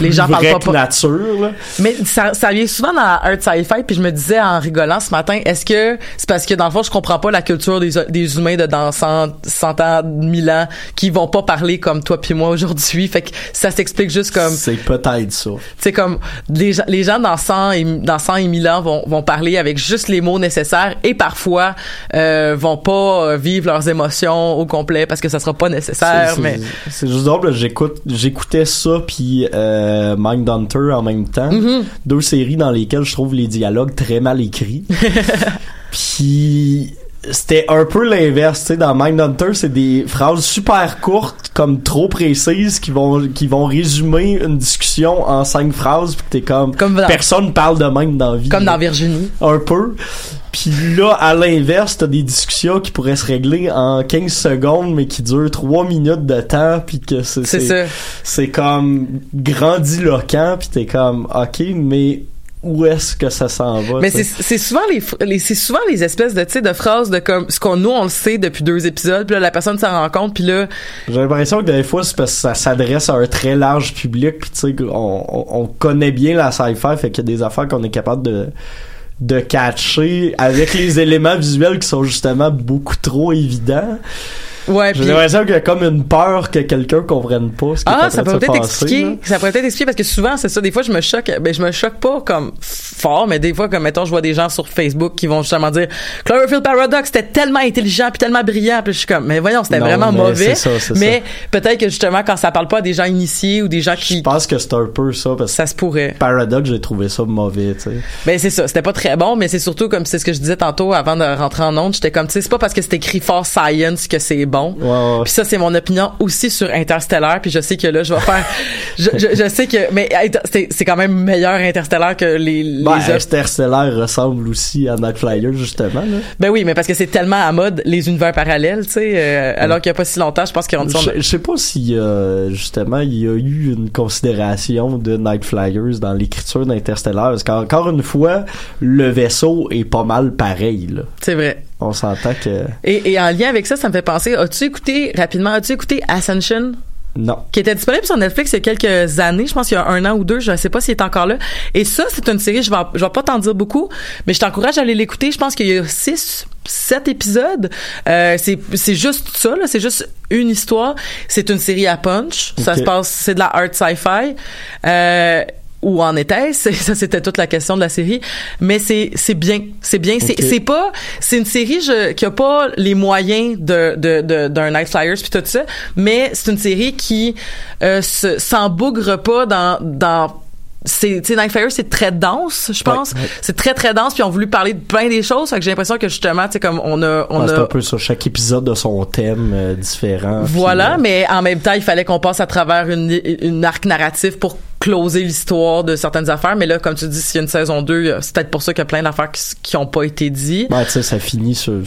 les gens parlent pas, pas- nature, là. Mais ça, ça vient souvent dans Art Sci-Fi, puis je me disais en rigolant ce matin, est-ce que c'est parce que dans le fond, je comprends pas la culture des, des humains de dans 100, 100 ans, 1000 ans, qui vont pas parler comme toi puis moi aujourd'hui. Fait que ça s'explique juste comme, C'est peut-être ça. sais, comme les, gens- les gens dans 100 et, dans 100 et 1000 ans vont, vont parler avec juste les mots nécessaires et parfois euh, vont pas euh, vivre leurs émotions au complet parce que ça sera pas nécessaire. C'est- Mais c'est- C'est juste drôle, j'écoute, j'écoutais ça puis euh, Mindhunter en même temps. Mm-hmm. Deux séries dans lesquelles je trouve les dialogues très mal écrits. puis c'était un peu l'inverse, tu sais, dans Mindhunter, c'est des phrases super courtes, comme trop précises, qui vont qui vont résumer une discussion en cinq phrases, puis t'es comme, Comme dans- personne parle de même dans la vie. comme là dans Virginie. un peu. Puis là, à l'inverse, t'as des discussions qui pourraient se régler en 15 secondes, mais qui durent 3 minutes de temps, puis que c'est C'est c'est comme grandiloquent, puis t'es comme, ok, mais où est-ce que ça s'en va? Mais c'est souvent les, les c'est souvent les espèces de tu sais de phrases de comme ce qu'on nous on le sait depuis deux épisodes puis là la personne s'en rend compte puis là J'ai l'impression que des fois, c'est parce que ça s'adresse à un très large public, puis tu sais, on, on, on connaît bien la sci-fi, fait qu'il y a des affaires qu'on est capable de de catcher avec les éléments visuels qui sont justement beaucoup trop évidents. Ouais J'ai l'impression qu'il y a comme une peur que quelqu'un comprenne pas ce qui est ah en ça train peut de se peut-être expliquer. là. ça pourrait peut-être expliquer parce que souvent c'est ça. Des fois je me choque ben je me choque pas comme fort mais des fois comme mettons je vois des gens sur Facebook qui vont justement dire Chlorophyll Paradox c'était tellement intelligent puis tellement brillant puis je suis comme mais voyons c'était Non, vraiment mais mauvais. c'est ça, c'est mais peut-être que justement quand ça parle pas à des gens initiés ou des gens Je qui pense que c'est un peu ça, parce que ça se pourrait. Paradox, j'ai trouvé ça mauvais, tu sais. Ben c'est ça, c'était pas très bon, mais c'est surtout comme c'est ce que je disais tantôt avant de rentrer en onde, j'étais comme tu sais c'est pas parce que c'est écrit fort science que c'est bon. Puis ça c'est mon opinion aussi sur Interstellar, puis je sais que là je vais faire je, je, je sais que mais c'est quand même meilleur Interstellar que les les Ben, autres. Interstellar ressemble aussi à Night Flyer, justement, là. Ben oui, mais parce que c'est tellement à mode les univers parallèles, tu sais euh, alors qu'il y a pas si longtemps, je pense qu'ils ont dit Je, je sais pas si, euh, justement, il y a eu une considération de Night Flyers dans l'écriture d'Interstellar, parce qu'encore une fois, le vaisseau est pas mal pareil, là. c'est vrai. On s'entend que... Et, et en lien avec ça, ça me fait penser, as-tu écouté rapidement, as-tu écouté Ascension? Non. qui était disponible sur Netflix il y a quelques années, je pense qu'il y a un an ou deux, je ne sais pas s'il est encore là. Et ça, c'est une série, je vais, je vais pas t'en dire beaucoup, mais je t'encourage à aller l'écouter. Je pense qu'il y a six, sept épisodes. Euh, c'est, juste ça, là, c'est juste une histoire. C'est une série à punch. Ça se passe, c'est de la art sci-fi. Euh, où en était-ce Ça, c'était toute la question de la série. Mais c'est c'est bien, c'est bien. C'est c'est pas, c'est une série je, qui a pas les moyens de de de- d'un Night Flyers puis tout ça, mais c'est une série qui euh, se s'embougre pas dans dans c'est Night Flyers c'est très dense je pense Ouais, ouais. c'est très très dense puis on voulu parler de plein des choses fait que j'ai l'impression que justement tu sais comme on a on Ouais, a un peu ça. Chaque épisode a son thème euh, différent. puis, voilà, euh, mais en même temps, il fallait qu'on passe à travers une, une arc narratif pour closer l'histoire de certaines affaires. Mais là, comme tu dis, s'il y a une saison 2, c'est peut-être pour ça qu'il y a plein d'affaires qui, qui ont pas été dites. Ouais, tu sais, ça finit sur.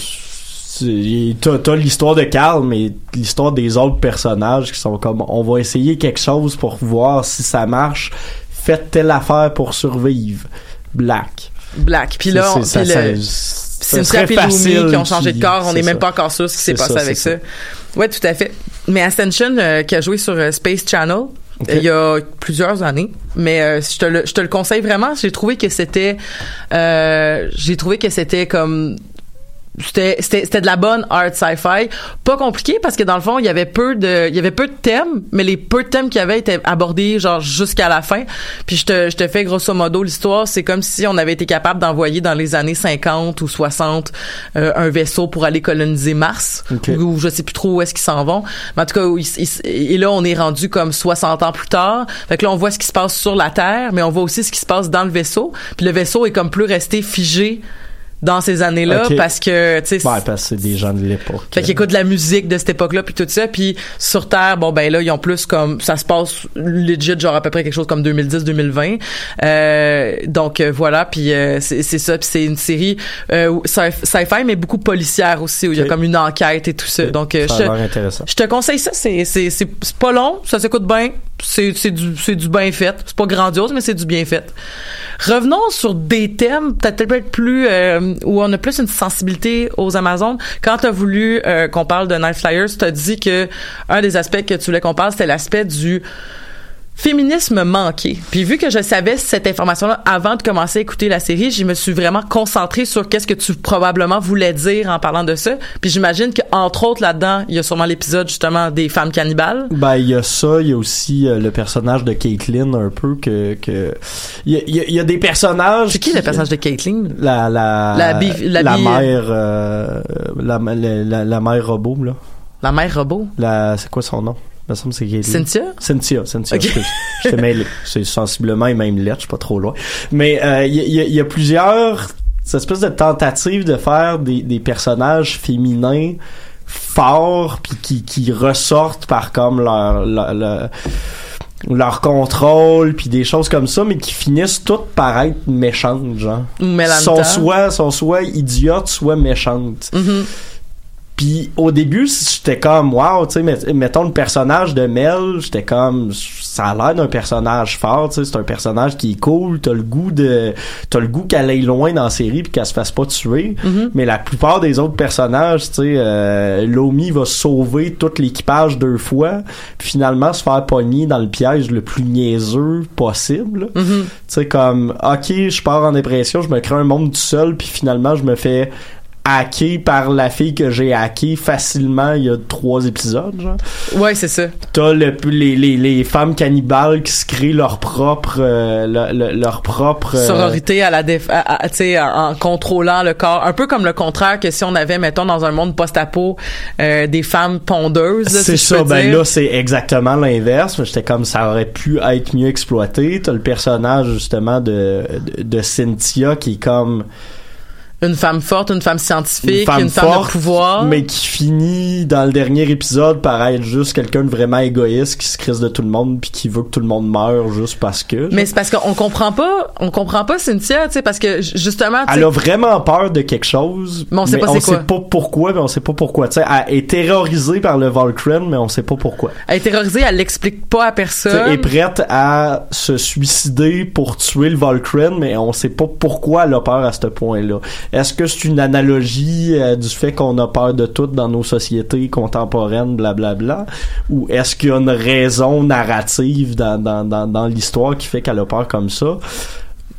T'as t'as l'histoire de Carl, mais l'histoire des autres personnages qui sont comme on va essayer quelque chose pour voir si ça marche. Faites telle affaire pour survivre. Black. Black. Puis là, on- C'est- ça- ça- ça et Lumi facile qui ont changé de corps. On n'est même ça. pas encore sûr ce qui s'est C'est passé ça, avec ça. c'est Ouais, tout à fait. Mais Ascension, euh, qui a joué sur euh, Space Channel, Il y a plusieurs années. Mais euh, je, te le, je te le conseille vraiment. J'ai trouvé que c'était... euh, j'ai trouvé que c'était comme c'était c'était c'était de la bonne art sci-fi. Pas compliqué parce que dans le fond il y avait peu de il y avait peu de thèmes mais les peu de thèmes qu'il y avait étaient abordés genre jusqu'à la fin. Puis je te je te fais grosso modo l'histoire. C'est comme si on avait été capable d'envoyer dans les années 50 ou 60 euh, un vaisseau pour aller coloniser Mars. Ok. ou, ou je sais plus trop où est-ce qu'ils s'en vont. Mais en tout cas où ils- ils- et là on est rendu comme 60 ans plus tard. Fait que là on voit ce qui se passe sur la Terre mais on voit aussi ce qui se passe dans le vaisseau. Puis le vaisseau est comme plus resté figé dans ces années-là parce que tu sais Ouais, parce que c'est des gens de l'époque. fait qu'ils écoutent de la musique de cette époque-là puis tout ça. Puis sur Terre bon ben là ils ont plus comme ça se passe legit genre à peu près quelque chose comme 2010-2020 euh, donc euh, voilà puis euh, c'est ça. Puis c'est une série euh, sci-fi mais beaucoup policière aussi où il y a comme une enquête et tout ça. Donc euh, Ça a je, intéressant. je te conseille ça. C'est c'est c'est c'est pas long. Ça s'écoute bien c'est c'est du c'est du bien fait. C'est pas grandiose mais c'est du bien fait. Revenons sur des thèmes peut-être plus euh, où on a plus une sensibilité aux Amazones. Quand t'as voulu euh, qu'on parle de Night Flyers t'as dit que un des aspects que tu voulais qu'on parle c'était l'aspect du féminisme manqué. Puis vu que je savais cette information-là avant de commencer à écouter la série, je me suis vraiment concentrée sur qu'est-ce que tu probablement voulais dire en parlant de ça. Puis j'imagine que entre autres là-dedans, il y a sûrement l'épisode justement des femmes cannibales. Ben il y a ça, il y a aussi euh, le personnage de Caitlyn un peu que que il y a, il y a- il y a des personnages. C'est qui le personnage de Caitlyn? La la La bi- la bi- mère euh, la, la mère robot là. La mère robot? La c'est quoi son nom? Me semble c'est. Cynthia? Cynthia, Cynthia. J'étais mêlé. C'est sensiblement et même lettre, je suis pas trop loin. Mais euh, il y, a- il y a- il y a plusieurs cette espèce de tentatives de faire des, des personnages féminins forts puis qui, qui ressortent par comme leur leur, leur, leur contrôle puis des choses comme ça mais qui finissent toutes par être méchantes genre sont soit sont soit idiotes soit méchantes Mhm. Puis au début, j'étais comme wow, tu sais, met- mettons le personnage de Mel, j'étais comme ça a l'air d'un personnage fort, tu sais, c'est un personnage qui est cool, t'as le goût de t'as le goût qu'elle aille loin dans la série puis qu'elle se fasse pas tuer. Mhm. Mais la plupart des autres personnages, tu sais, euh, Lomi va sauver tout l'équipage deux fois, puis finalement se faire pogner dans le piège le plus niaiseux possible. Mhm. Tu sais comme OK, je pars en dépression, je me crée un monde tout seul puis finalement je me fais hacker par la fille que j'ai hacké facilement il y a trois épisodes genre. Ouais, c'est ça. T'as le, les, les, les femmes cannibales qui se créent leur propre euh, le- le- leur propre euh, sororité à la déf à- à- tu sais en en contrôlant le corps un peu comme le contraire que si on avait mettons dans un monde post-apo euh, des femmes pondeuses c'est si ça, ben dire. là c'est exactement l'inverse. J'étais comme ça aurait pu être mieux exploité. T'as le personnage justement de, de, de Cynthia qui est comme une femme forte une femme scientifique une femme, forte, de pouvoir mais qui finit dans le dernier épisode par être juste quelqu'un de vraiment égoïste qui se crisse de tout le monde puis qui veut que tout le monde meure juste parce que. mais c'est parce qu'on comprend pas on comprend pas Cynthia tu sais parce que justement Elle a vraiment peur de quelque chose, Mais on sait pas c'est sait quoi. pas pourquoi, mais on sait pas pourquoi. Tu sais, elle est terrorisée par le Volcran, mais on sait pas pourquoi. elle est terrorisée elle l'explique pas à personne Elle est prête à se suicider pour tuer le Volcran, mais on sait pas pourquoi elle a peur à ce point-là. Est-ce que c'est une analogie euh, du fait qu'on a peur de tout dans nos sociétés contemporaines, blablabla, ou est-ce qu'il y a une raison narrative dans, dans, dans, dans l'histoire qui fait qu'elle a peur comme ça?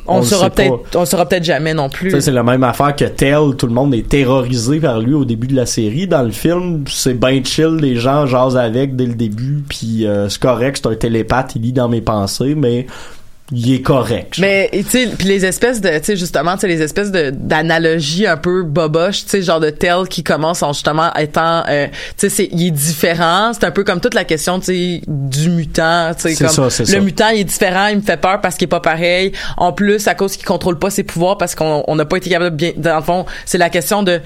on, saura peut-être on saura peut-être jamais non plus c'est la même affaire que Tell, tout le monde est terrorisé par lui au début de la série. Dans le film, c'est ben chill, les gens jasent avec dès le début, puis euh, c'est correct, c'est un télépathe, il lit dans mes pensées, mais il est correct. Mais tu sais puis les espèces de tu sais justement tu sais les espèces de d'analogies un peu boboches tu sais genre de tel qui commence en justement étant euh, tu sais c'est il est différent c'est un peu comme toute la question tu sais du mutant tu sais comme ça, le ça. mutant il est différent il me fait peur parce qu'il est pas pareil en plus à cause qu'il contrôle pas ses pouvoirs parce qu'on on n'a pas été capable de bien dans le fond c'est la question de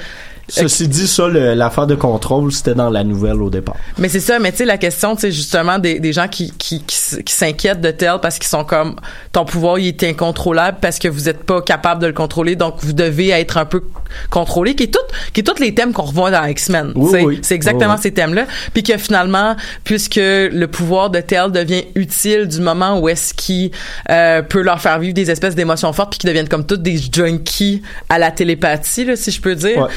Ceci dit, ça, l'affaire de contrôle, c'était dans la nouvelle au départ. Mais c'est ça, mais tu sais, la question, tu sais, justement, des, des gens qui, qui, qui, s- qui s'inquiètent de tel parce qu'ils sont comme, ton pouvoir, il est incontrôlable parce que vous êtes pas capable de le contrôler, donc vous devez être un peu contrôlé, qui est tout, qui est tous les thèmes qu'on revoit dans X-Men. Oui. C'est exactement oui. ces thèmes-là. Puis que finalement, puisque le pouvoir de tel devient utile du moment où est-ce qu'il euh, peut leur faire vivre des espèces d'émotions fortes puis qu'ils deviennent comme toutes des junkies à la télépathie, là, si je peux dire. Ouais.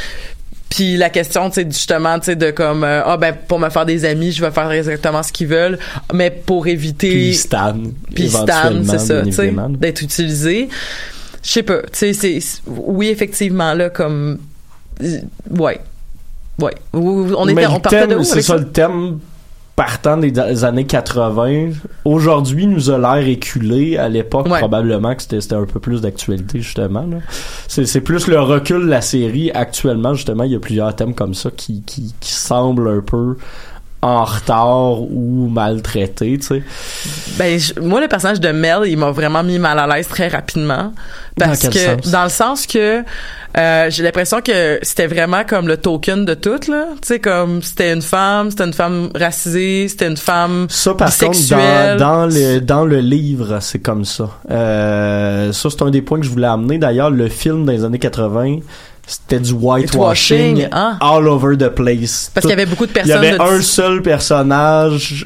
Puis la question, tu justement, tu de comme, euh, ah ben, pour me faire des amis, je vais faire exactement ce qu'ils veulent, mais pour éviter... Puis Stan. Puis Stan, c'est ça, tu sais, d'être utilisé. Je sais pas, tu sais, c'est... Oui, effectivement, là, comme... euh, Ouais. Ouais. On, Mais était, le on partait de où c'est ça, ça? le thème partant des années 80 aujourd'hui nous a l'air éculé. À l'époque Ouais. probablement que c'était un peu plus d'actualité justement c'est plus le recul de la série. Actuellement justement il y a plusieurs thèmes comme ça qui qui, qui semblent un peu en retard ou maltraités tu sais Ben, je- moi, le personnage de Mel, il m'a vraiment mis mal à l'aise très rapidement. Parce Dans quel que, sens? dans le sens que, euh, j'ai l'impression que c'était vraiment comme le token de tout, là. Tu sais, comme, c'était une femme, c'était une femme racisée, c'était une femme Ça, par contre, bisexuelle. dans, dans le, dans le livre, c'est comme ça. Euh, ça, c'est un des points que je voulais amener. D'ailleurs, le film des années 80, c'était du whitewashing hein? all over the place. Parce qu'il y avait beaucoup de Il y personnes avait de- un seul personnage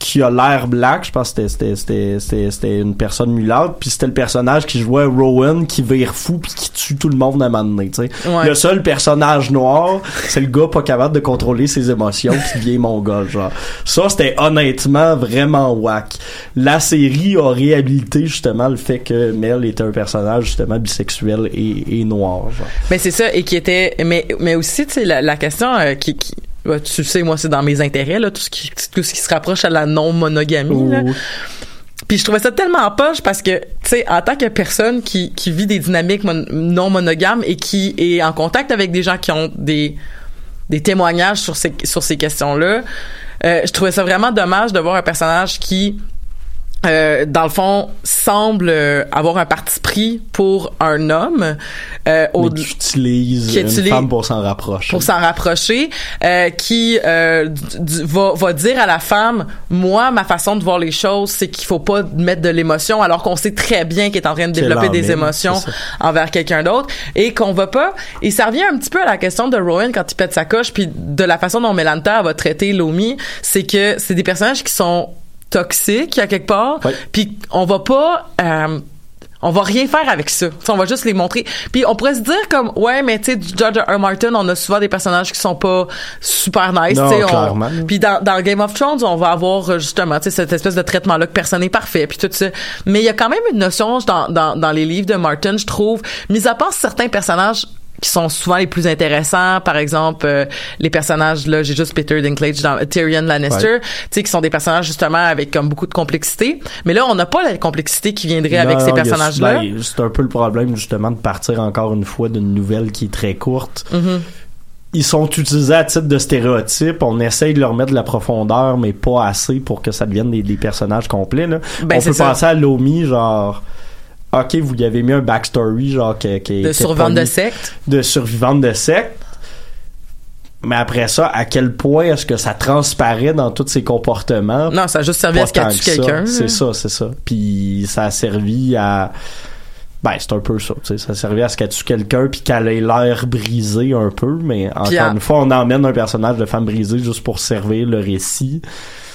qui a l'air black, je pense que c'était c'était c'était c'était une personne mulâtre, puis c'était le personnage qui jouait Rowan qui vire fou puis qui tue tout le monde à un moment donné, tu sais. Ouais. Le seul personnage noir, c'est le gars pas capable de contrôler ses émotions qui vient mongol genre. Ça c'était honnêtement vraiment whack. La série a réhabilité justement le fait que Mel était un personnage justement bisexuel et, et noir genre. Mais c'est ça et qui était mais mais aussi tu sais la, la question euh, qui, qui ouais, tu sais moi c'est dans mes intérêts là tout ce qui tout ce qui se rapproche à la non monogamie là. Ou- Puis je trouvais ça tellement poche parce que, tu sais, en tant que personne qui, qui vit des dynamiques mon- non monogames et qui est en contact avec des gens qui ont des, des témoignages sur ces, sur ces questions-là, euh, je trouvais ça vraiment dommage de voir un personnage qui, euh, dans le fond, semble euh, avoir un parti pris pour un homme euh, au, mais qui utilise qui une utilise- femme pour s'en rapprocher. pour s'en rapprocher, euh, qui euh, va, va dire à la femme, moi, ma façon de voir les choses, c'est qu'il faut pas mettre de l'émotion, alors qu'on sait très bien qu'il est en train de développer des émotions envers quelqu'un d'autre, et qu'on va pas. Et ça revient un petit peu à la question de Rowan quand il pète sa coche, puis de la façon dont Melanta va traiter Lomi, c'est que c'est des personnages qui sont toxiques à quelque part, puis on va pas euh, on va rien faire avec ça. On va juste les montrer. Puis on pourrait se dire comme ouais, mais tu sais, du George R. R. Martin, on a souvent des personnages qui sont pas super nice. Tu sais. Puis dans, dans Game of Thrones, on va avoir euh, justement tu sais cette espèce de traitement là que personne n'est parfait, puis tout ça. Mais il y a quand même une notion dans, dans, dans les livres de Martin, je trouve, mis à part certains personnages qui sont souvent les plus intéressants par exemple euh, les personnages là j'ai juste Peter Dinklage dans Tyrion Lannister Ouais. tu sais qui sont des personnages justement avec comme beaucoup de complexité mais là on n'a pas la complexité qui viendrait avec ces il y a- personnages là ben, c'est un peu le problème justement de partir encore une fois d'une nouvelle qui est très courte. Mm-hmm. Ils sont utilisés à titre de stéréotype. On essaye de leur mettre de la profondeur, mais pas assez pour que ça devienne des, des personnages complets. Là. Ben, On c'est peut ça. penser à Lomi, genre. Ok, vous y avez mis un backstory, genre qui, qui de est de secte? De survivante de secte. Mais après ça, à quel point est-ce que ça transparaît dans tous ses comportements? non ça a juste servi à ce qu'elle tue que quelqu'un C'est ça, c'est ça. Puis ça a servi à. Ben, c'est un peu ça, tu sais. Ça a servi à ce qu'elle tue quelqu'un puis qu'elle ait l'air brisée un peu, mais encore Puis une fois, on emmène un personnage de femme brisée juste pour servir le récit.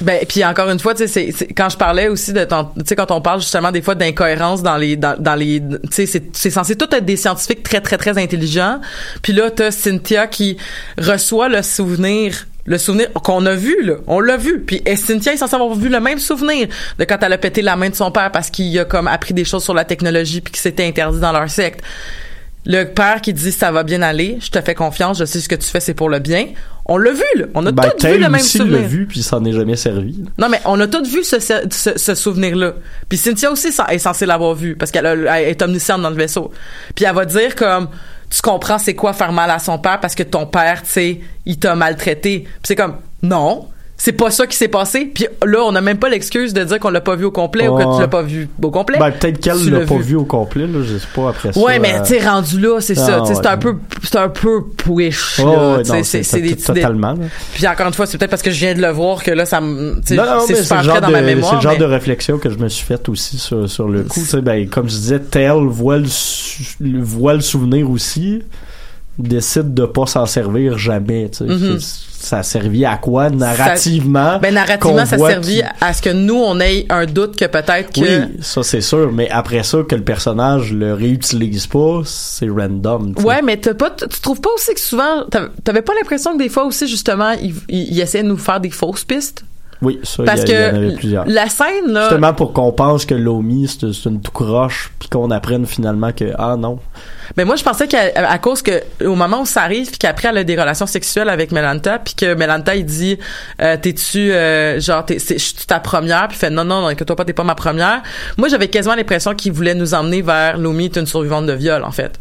Ben puis encore une fois, tu sais, quand je parlais aussi de ton, tu sais, quand on parle justement des fois d'incohérence dans les, dans, dans les, tu sais, c'est, c'est censé tout être des scientifiques très très très intelligents. Puis là, t'as Cynthia qui reçoit le souvenir. Le souvenir qu'on a vu, là. On l'a vu. Puis et Cynthia est censée avoir vu le même souvenir de quand elle a pété la main de son père parce qu'il a comme appris des choses sur la technologie puis que c'était interdit dans leur secte? Le père qui dit ça va bien aller, je te fais confiance, je sais ce que tu fais, c'est pour le bien. On l'a vu, là. On a Ben, tous vu le même aussi souvenir. l'a vu puis ça n'est jamais servi. là. Non, mais on a tous vu ce, ce, ce- souvenir-là. Puis Cynthia aussi est censée l'avoir vu parce qu'elle est omnisciente dans le vaisseau. Puis elle va dire comme tu comprends c'est quoi faire mal à son père parce que ton père, tu sais, il t'a maltraité. Puis c'est comme non. C'est pas ça qui s'est passé. Puis là, on n'a même pas l'excuse de dire qu'on l'a pas vu au complet ou que tu l'as pas vu au complet. Ben, peut-être qu'elle l'a pas vu. au complet, là, je sais pas après ça. Ouais, mais euh, tu rendu là, c'est Ah, ça. Sais, c'est un peu, c'est un peu push, ouais, c'est, des totalement. Puis encore une fois, c'est peut-être parce que je viens de le voir que là, ça me, c'est super le frais genre dans de, ma mémoire. C'est le genre mais- de réflexion que je me suis faite aussi sur, sur le coup. Ben, comme je disais, Tell voit le- voit le souvenir aussi, décide de pas s'en servir jamais. Tu sais. C'est- Ça a servi à quoi narrativement? Ben narrativement, ça servit qu'il- à ce que nous on ait un doute que peut-être que Oui, ça c'est sûr, mais après ça, que le personnage le réutilise pas, c'est random. tu sais. Ouais, mais t'as pas, tu trouves pas aussi que souvent, t'avais pas l'impression que des fois aussi justement, ils il, il essaient de nous faire des fausses pistes? Oui, ça, il y, Parce a- il y en avait que plusieurs. la scène là, Justement pour qu'on pense que Lomi c'est c'est une tout croche, puis qu'on apprenne finalement que ah non. Ben moi je pensais qu'à à cause que au moment où ça arrive, puis qu'après elle a des relations sexuelles avec Melanta, puis que Melanta il dit, euh, t'es-tu euh, genre t'es, c'est, je suis ta première, puis fait non non non, inquiète-toi pas, t'es pas ma première. Moi j'avais quasiment l'impression qu'il voulait nous emmener vers Lomi est une survivante de viol en fait.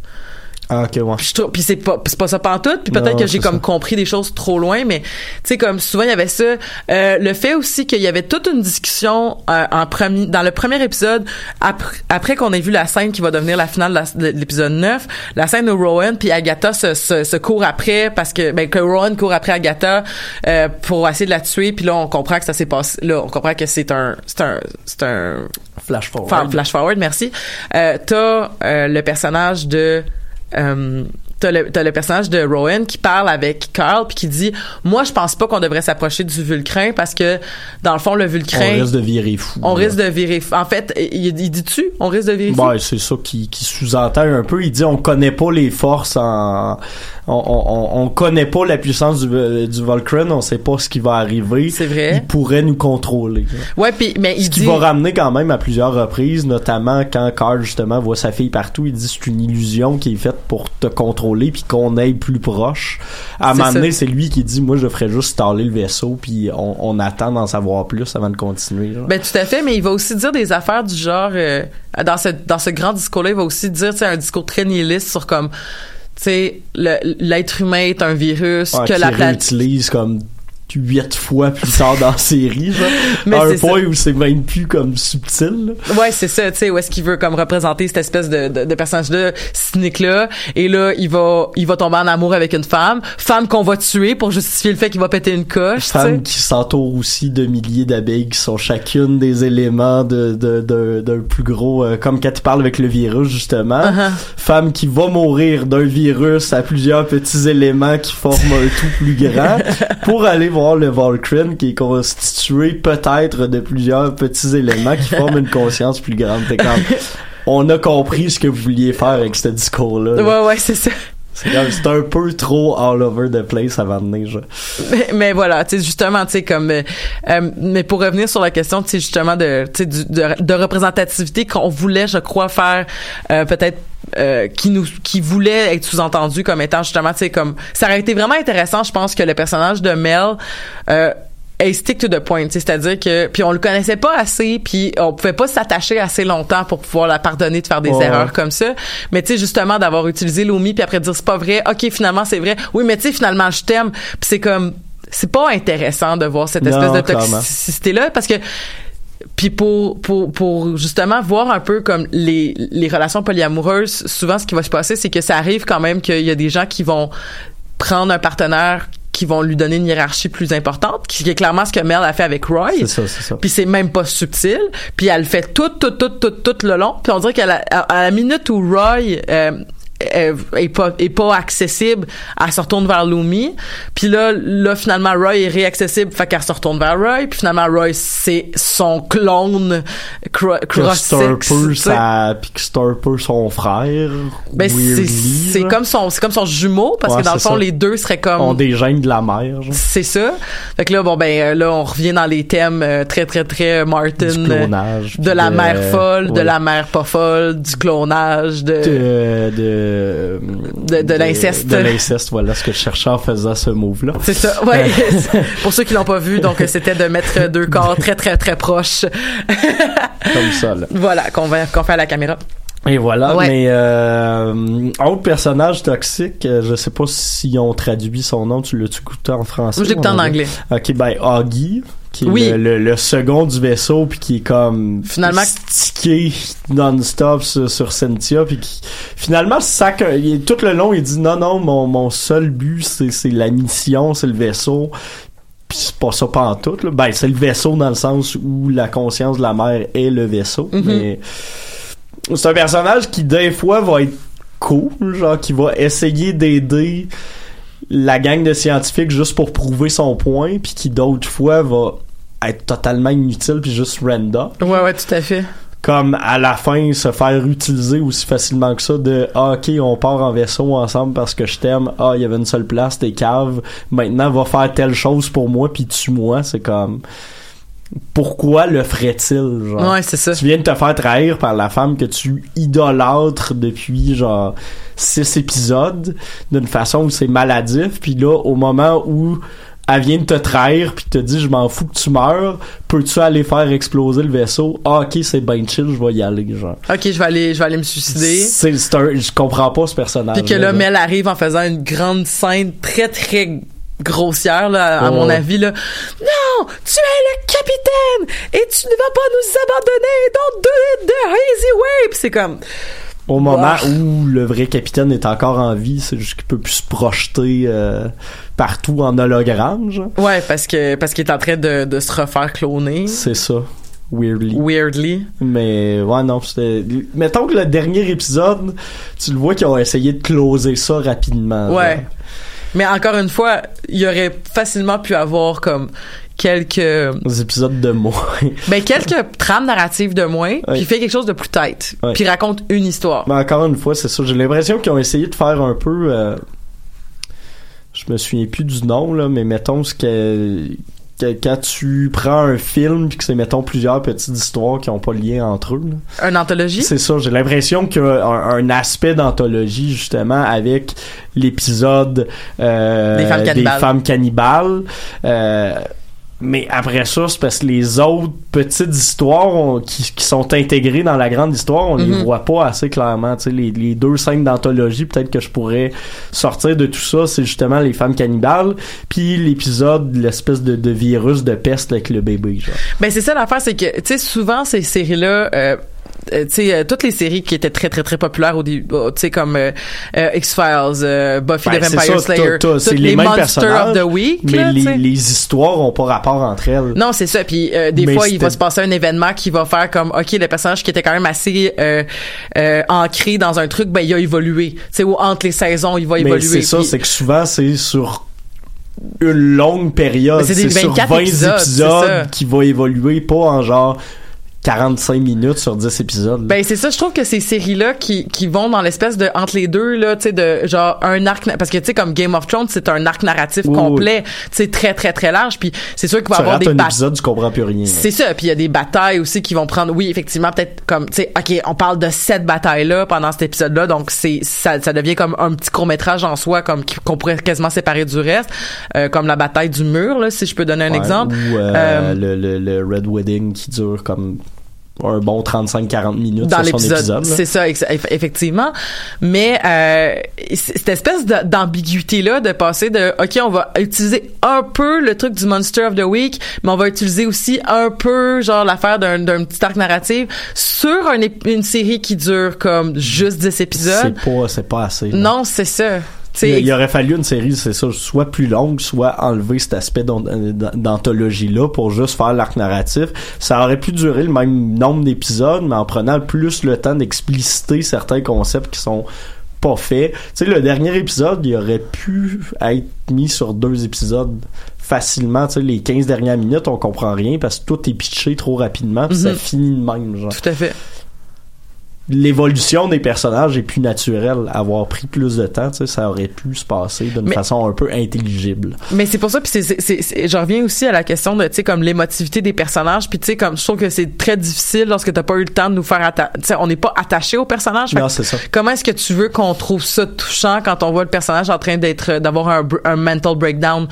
Ah ok ouais. Puis, c'est pas c'est pas ça pantoute puis peut-être que j'ai comme ça. compris des choses trop loin mais tu sais comme souvent il y avait ça Euh, le fait aussi qu'il y avait toute une discussion euh, en premier dans le premier épisode après, après qu'on ait vu la scène qui va devenir la finale de de l'épisode 9 la scène où Rowan puis Agatha se, se, se courent après parce que ben que Rowan court après Agatha euh, pour essayer de la tuer puis là on comprend que ça s'est passé là on comprend que c'est un c'est un c'est un Flash forward. Fa- Flash forward, merci. Euh, t'as euh, le personnage de euh, t'as le, le personnage de Rowan qui parle avec Carl puis qui dit moi je pense pas qu'on devrait s'approcher du Vulcrin parce que dans le fond le On Vulcrin risque de virer fou. on là. risque de virer fou. en fait il, il dit-tu on risque de virer fou? Ouais, c'est ça qui, qui sous-entend un peu. Il dit on connaît pas les forces en on, on, on connaît pas la puissance du, du Volcran, on sait pas ce qui va arriver. C'est vrai. Il pourrait nous contrôler. ouais puis mais il Ce qui va ramener quand même à plusieurs reprises, notamment quand Carl justement voit sa fille partout, il dit c'est une illusion qui est faite pour te contrôler puis qu'on aille plus proche. À un C'est moment donné, c'est lui qui dit moi je ferais juste staller le vaisseau puis on, on attend d'en savoir plus avant de continuer. genre. Ben tout à fait, mais il va aussi dire des affaires du genre euh, dans ce dans ce grand discours-là, il va aussi dire sais, un discours très nihiliste sur comme tu sais le- l'être humain est un virus Ouais, que la planète réutilise comme huit fois plus tard dans la série, genre. Mais à un point ça. où c'est même plus comme subtil. là. Ouais, c'est ça, tu sais, où est-ce qu'il veut comme représenter cette espèce de, de, de personnage-là, cynique-là, et là, il va, il va tomber en amour avec une femme, femme qu'on va tuer pour justifier le fait qu'il va péter une coche. Femme qui s'entoure aussi de milliers d'abeilles qui sont chacune des éléments de de- de- d'un plus gros euh, comme quand tu parles avec le virus justement Uh-huh. femme qui va mourir d'un virus à plusieurs petits éléments qui forment un tout plus grand pour aller voir le Volcran qui est constitué peut-être de plusieurs petits éléments qui forment une conscience plus grande on a compris ce que vous vouliez faire avec ce discours là Ouais, ouais, c'est ça. c'est un peu trop all over the place avant de venir genre. mais, mais voilà, tu sais justement, tu sais comme euh, euh, mais pour revenir sur la question, tu sais justement de tu sais de représentativité qu'on voulait, je crois faire euh, peut-être euh, qui nous qui voulait être sous-entendu comme étant justement tu sais comme ça aurait été vraiment intéressant, je pense que le personnage de Mel euh, ait stick to the point, tu sais, c'est-à-dire que puis on le connaissait pas assez, puis on pouvait pas s'attacher assez longtemps pour pouvoir la pardonner de faire des erreurs comme ça. Mais tu sais justement d'avoir utilisé Lomi puis après dire c'est pas vrai, ok finalement c'est vrai, oui mais tu sais finalement je t'aime, puis c'est comme c'est pas intéressant de voir cette Non, espèce de toxicité là parce que puis pour, pour, pour justement voir un peu comme les, les relations polyamoureuses, souvent ce qui va se passer, c'est que ça arrive quand même qu'il y a des gens qui vont prendre un partenaire qui vont lui donner une hiérarchie plus importante, qui est clairement ce que Mel a fait avec Roy. c'est ça c'est ça Puis c'est même pas subtil. Puis elle fait tout, tout, tout, tout, tout le long. Puis on dirait qu'à la, à, à la minute où Roy euh, est pas est pas accessible, elle se retourne vers Lumi. Puis là, là finalement Roy est réaccessible, fait qu'elle se retourne vers Roy. Puis finalement Roy c'est son clone cro- sais. sa puis son frère Ben c'est comme son c'est comme son jumeau parce Ouais, que dans le fond ça. les deux seraient comme ont des gènes de la mère c'est ça. Fait que là, bon, ben, euh, là, on revient dans les thèmes euh, très, très, très Martin. du euh, clonage de la mère folle, de la mère pas folle, du clonage, de... de de De- de l'inceste. de l'inceste voilà ce que je cherchais en faisant ce move là C'est ça, ouais. Pour ceux qui l'ont pas vu, donc euh, c'était de mettre deux corps très, très, très proches. comme ça là voilà, qu'on fait à la caméra. et voilà Ouais. mais euh, autre personnage toxique euh, je sais pas s'ils ont traduit son nom tu l'as-tu écouté en français je l'écoute en on anglais. ok ben Augie qui est Oui. le, le- le second du vaisseau puis qui est comme Finalement- stické non-stop sur, sur Cynthia puis qui finalement sac il est- tout le long il dit non non mon, mon seul but c'est c'est la mission c'est le vaisseau puis c'est pas ça pas en tout là. ben c'est le vaisseau dans le sens où la conscience de la mère est le vaisseau Mhm. mais c'est un personnage qui des fois va être cool genre qui va essayer d'aider la gang de scientifiques juste pour prouver son point puis qui d'autres fois va être totalement inutile puis juste random. Ouais, ouais, tout à fait. comme à la fin se faire utiliser aussi facilement que ça de ah, ok on part en vaisseau ensemble parce que je t'aime. Ah il y avait une seule place t'es cave. Maintenant va faire telle chose pour moi puis tue-moi c'est comme pourquoi le ferait-il genre? Ouais, c'est ça. tu viens de te faire trahir par la femme que tu idolâtres depuis genre six épisodes d'une façon où c'est maladif. Puis là au moment où elle vient de te trahir puis te dit je m'en fous que tu meurs peux-tu aller faire exploser le vaisseau? Ah ok c'est ben chill je vais y aller genre Ok, je vais aller, je vais aller me suicider. c'est c'est un je comprends pas ce personnage Puis que là, Mel arrive en faisant une grande scène très, très grossière, là, à Oh. mon avis, là. Non! Tu es le capitaine! Et tu ne vas pas nous abandonner! Do it the easy way! C'est comme... au moment où le vrai capitaine est encore en vie c'est juste qu'il peut plus se projeter euh, partout en hologramme genre Ouais, parce que parce qu'il est en train de, de se refaire cloner. C'est ça. weirdly. Weirdly. Mais ouais, non, c'était. Mettons que le dernier épisode, tu le vois qu'ils ont essayé de closer ça rapidement. Ouais. Mais encore une fois, il y aurait facilement pu avoir comme quelques Des épisodes de moins. ben quelques trames narratives de moins puis fait quelque chose de plus tête Ouais. puis raconte une histoire. Mais encore une fois, c'est ça. J'ai l'impression qu'ils ont essayé de faire un peu. euh, je me souviens plus du nom là, mais mettons ce que, que- quand tu prends un film puis que c'est mettons plusieurs petites histoires qui ont pas lien entre eux. là. Une anthologie? C'est ça. J'ai l'impression qu'il y a un, un aspect d'anthologie justement avec l'épisode euh, Des femmes cannibales. femmes cannibales. Euh, mais après ça, c'est parce que les autres petites histoires on- qui, qui sont intégrées dans la grande histoire, on les Mhm. voit pas assez clairement. Tu sais, les, les deux scènes d'anthologie, peut-être que je pourrais sortir de tout ça, c'est justement les femmes cannibales, puis l'épisode, de l'espèce de, de virus de peste avec le bébé. Genre. Ben c'est ça l'affaire, c'est que tu sais souvent ces séries là. Euh, tu sais euh, toutes les séries qui étaient très très très populaires au début tu sais comme euh, euh, X-Files euh, Buffy Ben, the Vampire Slayer c'est les mêmes Monsters personnages, of the Week Mais tu les, histoires ont pas rapport entre elles. Non, c'est ça. Puis euh, des fois, il va se passer un événement qui va faire comme, ok, le personnage qui était quand même assez euh, euh, ancré dans un truc, ben il a évolué. Tu sais, ou entre les saisons, il va Mais évoluer. c'est ça, c'est que souvent c'est sur une longue période. C'est des sur 24 20 épisodes, ça. qui va évoluer, pas en genre 45 minutes sur 10 épisodes. Ben c'est ça, je trouve que ces séries-là qui, qui vont dans l'espèce de entre les deux là, tu sais de genre un arc parce que tu sais comme Game of Thrones, c'est un arc narratif Oui, complet, tu sais très très très large, puis c'est sûr qu'il va y avoir des un épisode, tu comprends plus rien. C'est ça, puis il y a des batailles aussi qui vont prendre oui, effectivement peut-être comme tu sais OK, on parle de cette bataille là pendant cet épisode là, donc c'est ça, ça devient comme un petit court-métrage en soi comme qu'on pourrait quasiment séparer du reste, euh, comme la bataille du mur là si je peux donner un Ouais, exemple. Ou euh, Euh, le, le, le Red Wedding qui dure comme un bon 35-40 minutes dans sur son l'épisode. épisode. C'est ça, effectivement. Mais euh, cette espèce d'ambiguïté-là de passer de OK, on va utiliser un peu le truc du Monster of the Week, mais on va utiliser aussi un peu genre l'affaire d'un d'un petit arc narratif sur un une série qui dure comme juste 10 épisodes. C'est pas, c'est pas assez. Non, c'est ça. Il, aurait fallu une série, c'est ça, soit plus longue, soit enlever cet aspect d'an- d'anthologie-là pour juste faire l'arc narratif. Ça aurait pu durer le même nombre d'épisodes, mais en prenant plus le temps d'expliciter certains concepts qui sont pas faits. Tu sais, le dernier épisode, il aurait pu être mis sur deux épisodes facilement. Tu sais, les 15 dernières minutes, on comprend rien parce que tout est pitché trop rapidement, puis ça Mhm. finit de même, genre tout à fait. L'évolution des personnages est plus naturelle. Avoir pris plus de temps, tu sais, ça aurait pu se passer d'une façon un peu intelligible. Mais c'est pour ça puis c'est je reviens aussi à la question de tu sais comme l'émotivité des personnages puis tu sais comme je trouve que c'est très difficile lorsque t'as pas eu le temps de nous faire atta- tu sais on n'est pas attaché Non, c'est ça. comment est-ce que tu veux qu'on trouve ça touchant quand on voit le personnage en train d'être d'avoir un, mental breakdown?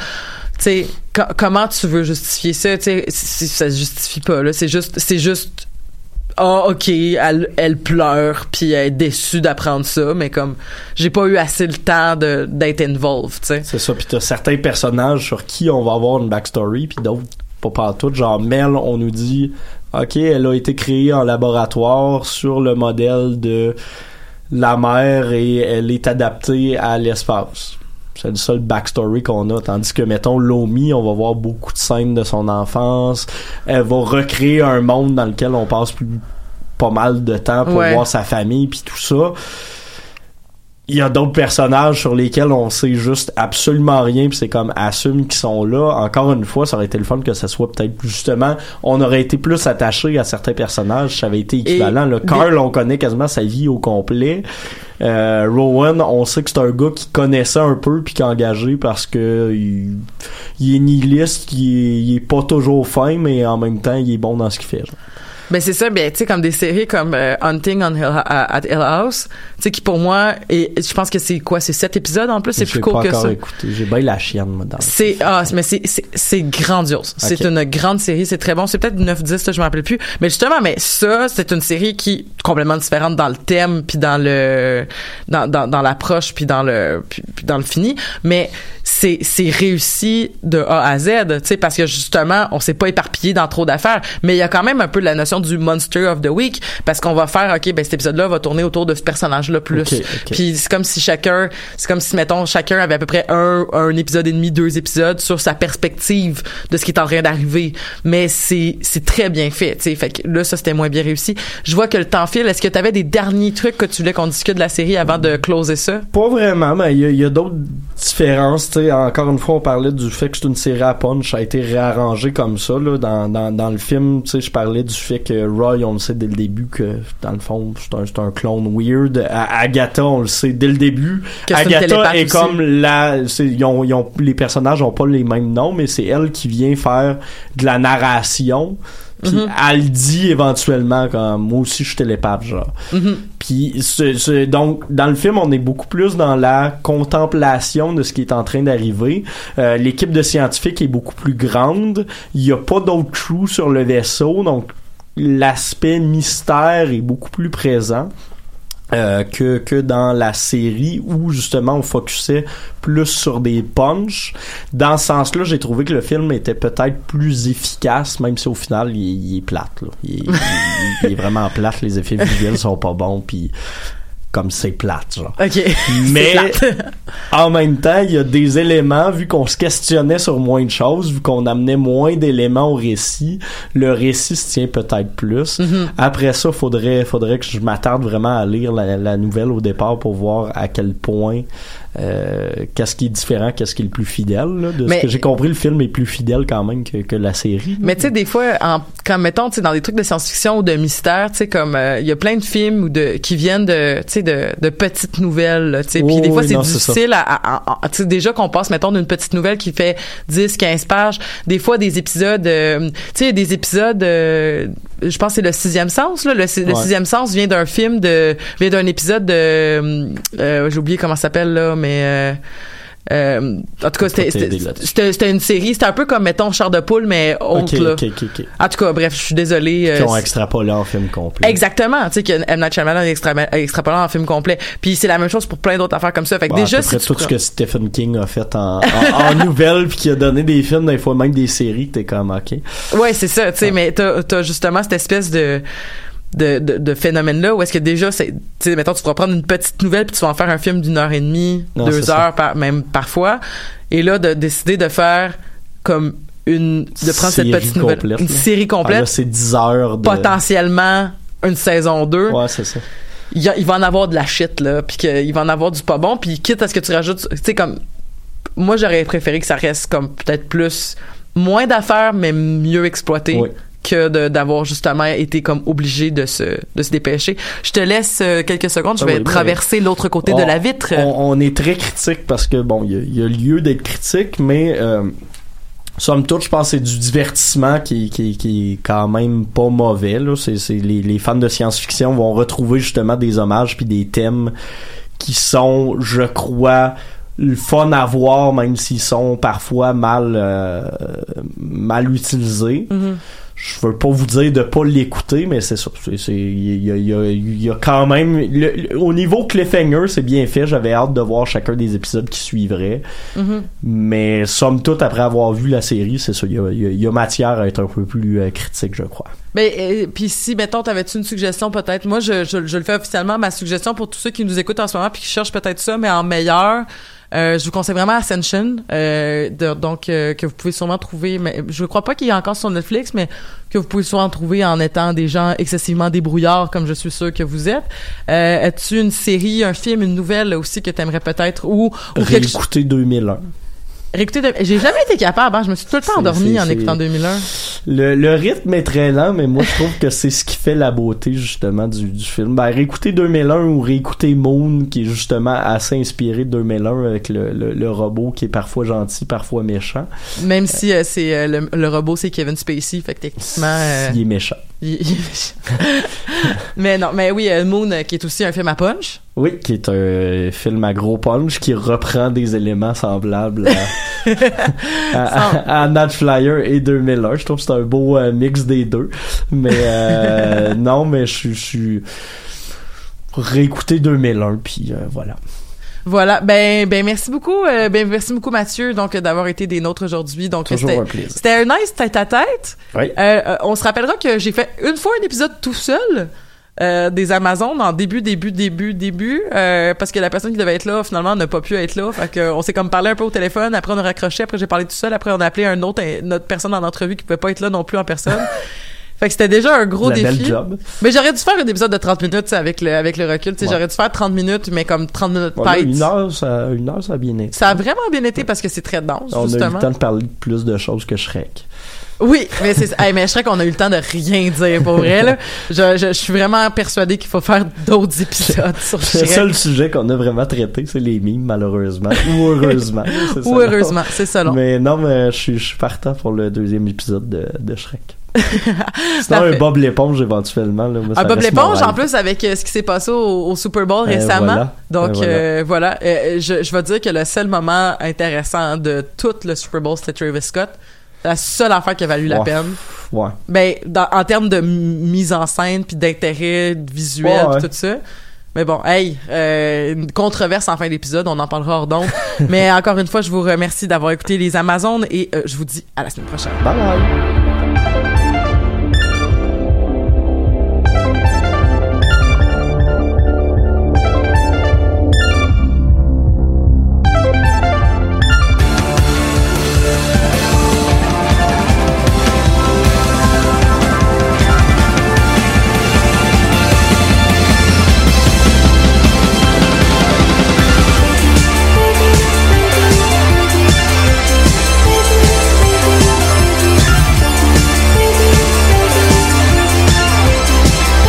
Tu sais co- comment tu veux justifier ça? Tu sais ça se justifie pas là c'est juste c'est juste ah ok elle, elle pleure puis elle est déçue d'apprendre ça mais comme j'ai pas eu assez le temps de d'être involved tu sais C'est ça. Puis t'as certains personnages sur qui on va avoir une backstory, puis d'autres pas partout. Genre Mel, on nous dit, ok, elle a été créée en laboratoire sur le modèle de la mer et elle est adaptée à l'espace. C'est le seul backstory qu'on a. Tandis que, mettons, Lomi, on va voir beaucoup de scènes de son enfance. Elle va recréer un monde dans lequel on passe plus, pas mal de temps pour Ouais. voir sa famille puis tout ça. Il y a d'autres personnages sur lesquels on sait juste absolument rien puis c'est comme assume qu'ils sont là. Encore une fois, ça aurait été le fun que ça soit peut-être justement, on aurait été plus attaché à certains personnages, ça avait été équivalent. Le Carl, on connaît quasiment sa vie au complet. Euh, Rowan, on sait que c'est un gars qui connaissait un peu puis qui est engagé parce que il, il est nihiliste, il est, il est pas toujours fin, mais en même temps, il est bon dans ce qu'il fait. genre. Ben c'est ça, ben tu sais comme des séries comme euh, Hunting on Hill, à- at Hill House, tu sais qui pour moi et je pense que c'est quoi, c'est sept épisodes en plus, c'est plus court pas que encore ça. écouté. J'ai bien la chienne, moi, dans C'est ah mais c'est c'est grandiose. C'est une grande série, c'est très bon, c'est peut-être 9 10 là, je me rappelle plus. Mais justement mais ça c'est une série qui est complètement différente dans le thème puis dans le dans dans, dans l'approche puis dans le puis, puis dans le fini, mais c'est c'est réussi de A à Z, tu sais parce que justement, on s'est pas éparpillé dans trop d'affaires, mais il y a quand même un peu de la notion du Monster of the Week parce qu'on va faire ok ben cet épisode-là va tourner autour de ce personnage-là plus. Ok, ok. Puis c'est comme si chacun, c'est comme si mettons chacun avait à peu près un un épisode et demi, deux épisodes sur sa perspective de ce qui est en train d'arriver. Mais c'est c'est très bien fait, tu sais. Fait que là ça c'était moins bien réussi. Je vois que le temps file. Est-ce que tu avais des derniers trucs que tu voulais qu'on discute de la série avant de closer ça? Pas vraiment, mais il y a, d'autres différences. tu sais. encore une fois, on parlait du fait que c'est une série à punch, ça a été réarrangé comme ça. Là, dans, dans, dans le film, tu sais, je parlais du fait que Roy, on le sait dès le début que, dans le fond, c'est un, clone weird. Agatha, on le sait dès le début. Que Agatha est comme la... Ils ont, ils ont, les personnages ont pas les mêmes noms, mais c'est elle qui vient faire de la narration. Puis Mhm. elle dit éventuellement comme moi aussi je télépathe genre. Mhm. Puis donc dans le film on est beaucoup plus dans la contemplation de ce qui est en train d'arriver. Euh, L'équipe de scientifiques est beaucoup plus grande. Il y a pas d'autres crew sur le vaisseau donc l'aspect mystère est beaucoup plus présent. euh, que, que dans la série où justement on focusait plus sur des punchs. Dans ce sens-là, j'ai trouvé que le film était peut-être plus efficace, même si au final il, est- il est plate. Là. Il, est, il- il est vraiment plate, les effets visuels sont pas bons, puis comme c'est plate, genre. Ok. Mais en même temps, il y a des éléments, vu qu'on se questionnait sur moins de choses, vu qu'on amenait moins d'éléments au récit, le récit se tient peut-être plus. Mhm. Après ça, faudrait, faudrait que je m'attarde vraiment à lire la, la nouvelle au départ pour voir à quel point qu'est-ce qui est différent, qu'est-ce qui est le plus fidèle. Là? De Mais- ce que j'ai compris, le film est plus fidèle quand même que, que la série. Mais tu sais, des fois, en, quand mettons, tu sais, dans des trucs de science-fiction ou de mystère, tu sais, comme euh, il y a plein de films ou de qui viennent de, tu sais, de, de petites nouvelles, tu sais. Puis Oh, des fois, oui, c'est difficile à, à- à- à- tu sais, déjà qu'on passe, mettons, d'une petite nouvelle qui fait 10, 15 pages. Des fois, des épisodes, euh, tu sais, des épisodes, euh, je pense que c'est le sixième sens, là. Le, si- le Ouais. sixième sens vient d'un film de, vient d'un épisode de, euh, j'ai oublié comment ça s'appelle là, mais. Euh, en tout cas, c'était- une série. C'était un peu comme, mettons, Char de poule, mais autre, Ok, là. ok, ok, ok. En tout cas, bref, je suis désolée. euh, Qui ont c'est- extrapolé en film complet. Exactement, tu sais que M Night Shyamalan extrapolé en film complet. Puis c'est la même chose pour plein d'autres affaires comme ça. Fait que Bon, déjà à peu si près tu tout prends- ce que Stephen King a fait en, en, en nouvelles puis qui a donné des films des fois même des séries t'es comme ok Ouais, c'est ça, tu sais, mais t'as as justement cette espèce de de, de, de phénomène-là où est-ce que déjà, c'est, tu sais, mettons, tu pourras prendre une petite nouvelle puis tu vas en faire un film d'une heure et demie, Non, deux heures, par, même parfois. Et là, de décider de faire comme une, de prendre cette petite nouvelle, complète, une là. série Ah, complète, là, c'est 10 heures de potentiellement une saison 2. ouais c'est ça il, va en avoir de la shit là puis qu'il va en avoir du pas bon puis quitte à ce que tu rajoutes tu sais comme moi j'aurais préféré que ça reste comme peut-être plus moins d'affaires mais mieux exploité Oui. Que d'avoir justement été comme obligé de se de se dépêcher je te laisse euh, quelques secondes je Ah vais oui. traverser l'autre côté de la vitre on, on est très critique parce que bon il y a- il y, a lieu d'être critique mais euh, somme toute je pense que c'est du divertissement qui, qui, qui est quand même pas mauvais là les, les fans de science-fiction vont retrouver justement des hommages puis des thèmes qui sont je crois le fun à voir même s'ils sont parfois mal euh, mal utilisés Mhm. Je veux pas vous dire de pas l'écouter, mais c'est ça. Il y a, il y a- il y a quand même, le- au niveau cliffhanger, c'est bien fait. J'avais hâte de voir chacun des épisodes qui suivraient. Mhm. Mais somme toute, après avoir vu la série, c'est ça. Il y a, y matière à être un peu plus euh, critique, je crois. Ben, euh, puis si, mettons, t'avais-tu une suggestion peut-être? Moi, je, je, je le fais officiellement. Ma suggestion pour tous ceux qui nous écoutent en ce moment puis qui cherchent peut-être ça, mais en meilleur, euh, je vous conseille vraiment Ascension. Euh, donc, euh, que vous pouvez sûrement trouver, mais je crois pas qu'il y ait encore sur Netflix, mais que vous pouvez sûrement trouver en étant des gens excessivement débrouillards, comme je suis sûr que vous êtes. Euh, As-tu une série, un film, une nouvelle aussi que t'aimerais peut-être, ou, ou quelque chose... Réécouter 2001. Réécouter de- J'ai jamais été capable, hein. Je me suis tout le temps C'est- endormi c'est- en écoutant 2001. Le, le rythme est très lent, mais moi je trouve que c'est ce qui fait la beauté justement du, du film. Ben, réécouter 2001 ou réécouter Moon, qui est justement assez inspiré de 2001 avec le, le, le robot qui est parfois gentil, parfois méchant. Même si euh, c'est euh, le, le robot c'est Kevin Spacey, fait que techniquement euh, Il est méchant. mais non, mais oui, euh, Moon euh, qui est aussi un film à punch. Oui, qui est un film à gros punch qui reprend des éléments semblables à, à, à- à Night Flyer et 2001. Je trouve que c'est un beau euh, mix des deux. Mais euh, non, mais je suis- je suis réécouté 2001 puis euh, voilà. Voilà, ben ben merci beaucoup, euh, ben merci beaucoup Mathieu donc d'avoir été des nôtres aujourd'hui. Donc c'était un plaisir. c'était un nice tête à tête. Oui. Euh, euh, on se rappellera que j'ai fait une fois un épisode tout seul. euh, des Amazones en début, début, début, début, euh, parce que la personne qui devait être là, finalement, n'a pas pu être là. Fait que on s'est comme parlé un peu au téléphone, après on a raccroché, après j'ai parlé tout seul, après on a appelé un autre, une autre personne en entrevue qui pouvait pas être là non plus en personne. fait que c'était déjà un gros La défi. belle job. Mais j'aurais dû faire un épisode de 30 minutes, avec le, avec le recul, Ouais. j'aurais dû faire 30 minutes, mais comme 30 minutes Bon, là, tête. une heure, ça, une heure, ça a bien été. Ça a vraiment bien été parce que c'est très dense, On a eu le temps de parler de plus de choses que Shrek. Oui, mais c'est hey, mais je qu'on a eu le temps de rien dire pour vrai là. Je, je, je suis vraiment persuadée qu'il faut faire d'autres épisodes sur Le Shrek. seul sujet qu'on a vraiment traité, c'est les mimes, malheureusement. Ou heureusement. Ou heureusement, c'est ça. Mais non, mais je suis, je suis partant pour le deuxième épisode de, de Shrek. Sinon, un Bob l'éponge éventuellement. Là, moi, Un Bob l'éponge en plus avec euh, ce qui s'est passé au, au Super Bowl Euh, récemment. voilà. Donc Euh, voilà. euh, je, je vais dire que le seul moment intéressant de tout le Super Bowl c'était Travis Scott. La seule affaire qui a valu la peine. Ouais. Ben, dans- en termes de mise en scène puis d'intérêt visuel Ouais, pis ouais. tout ça. Mais bon, hey, euh, une controverse en fin d'épisode, on en parlera hors d'onde. Mais encore une fois, je vous remercie d'avoir écouté les Amazones et euh, je vous dis à la semaine prochaine. Bye bye.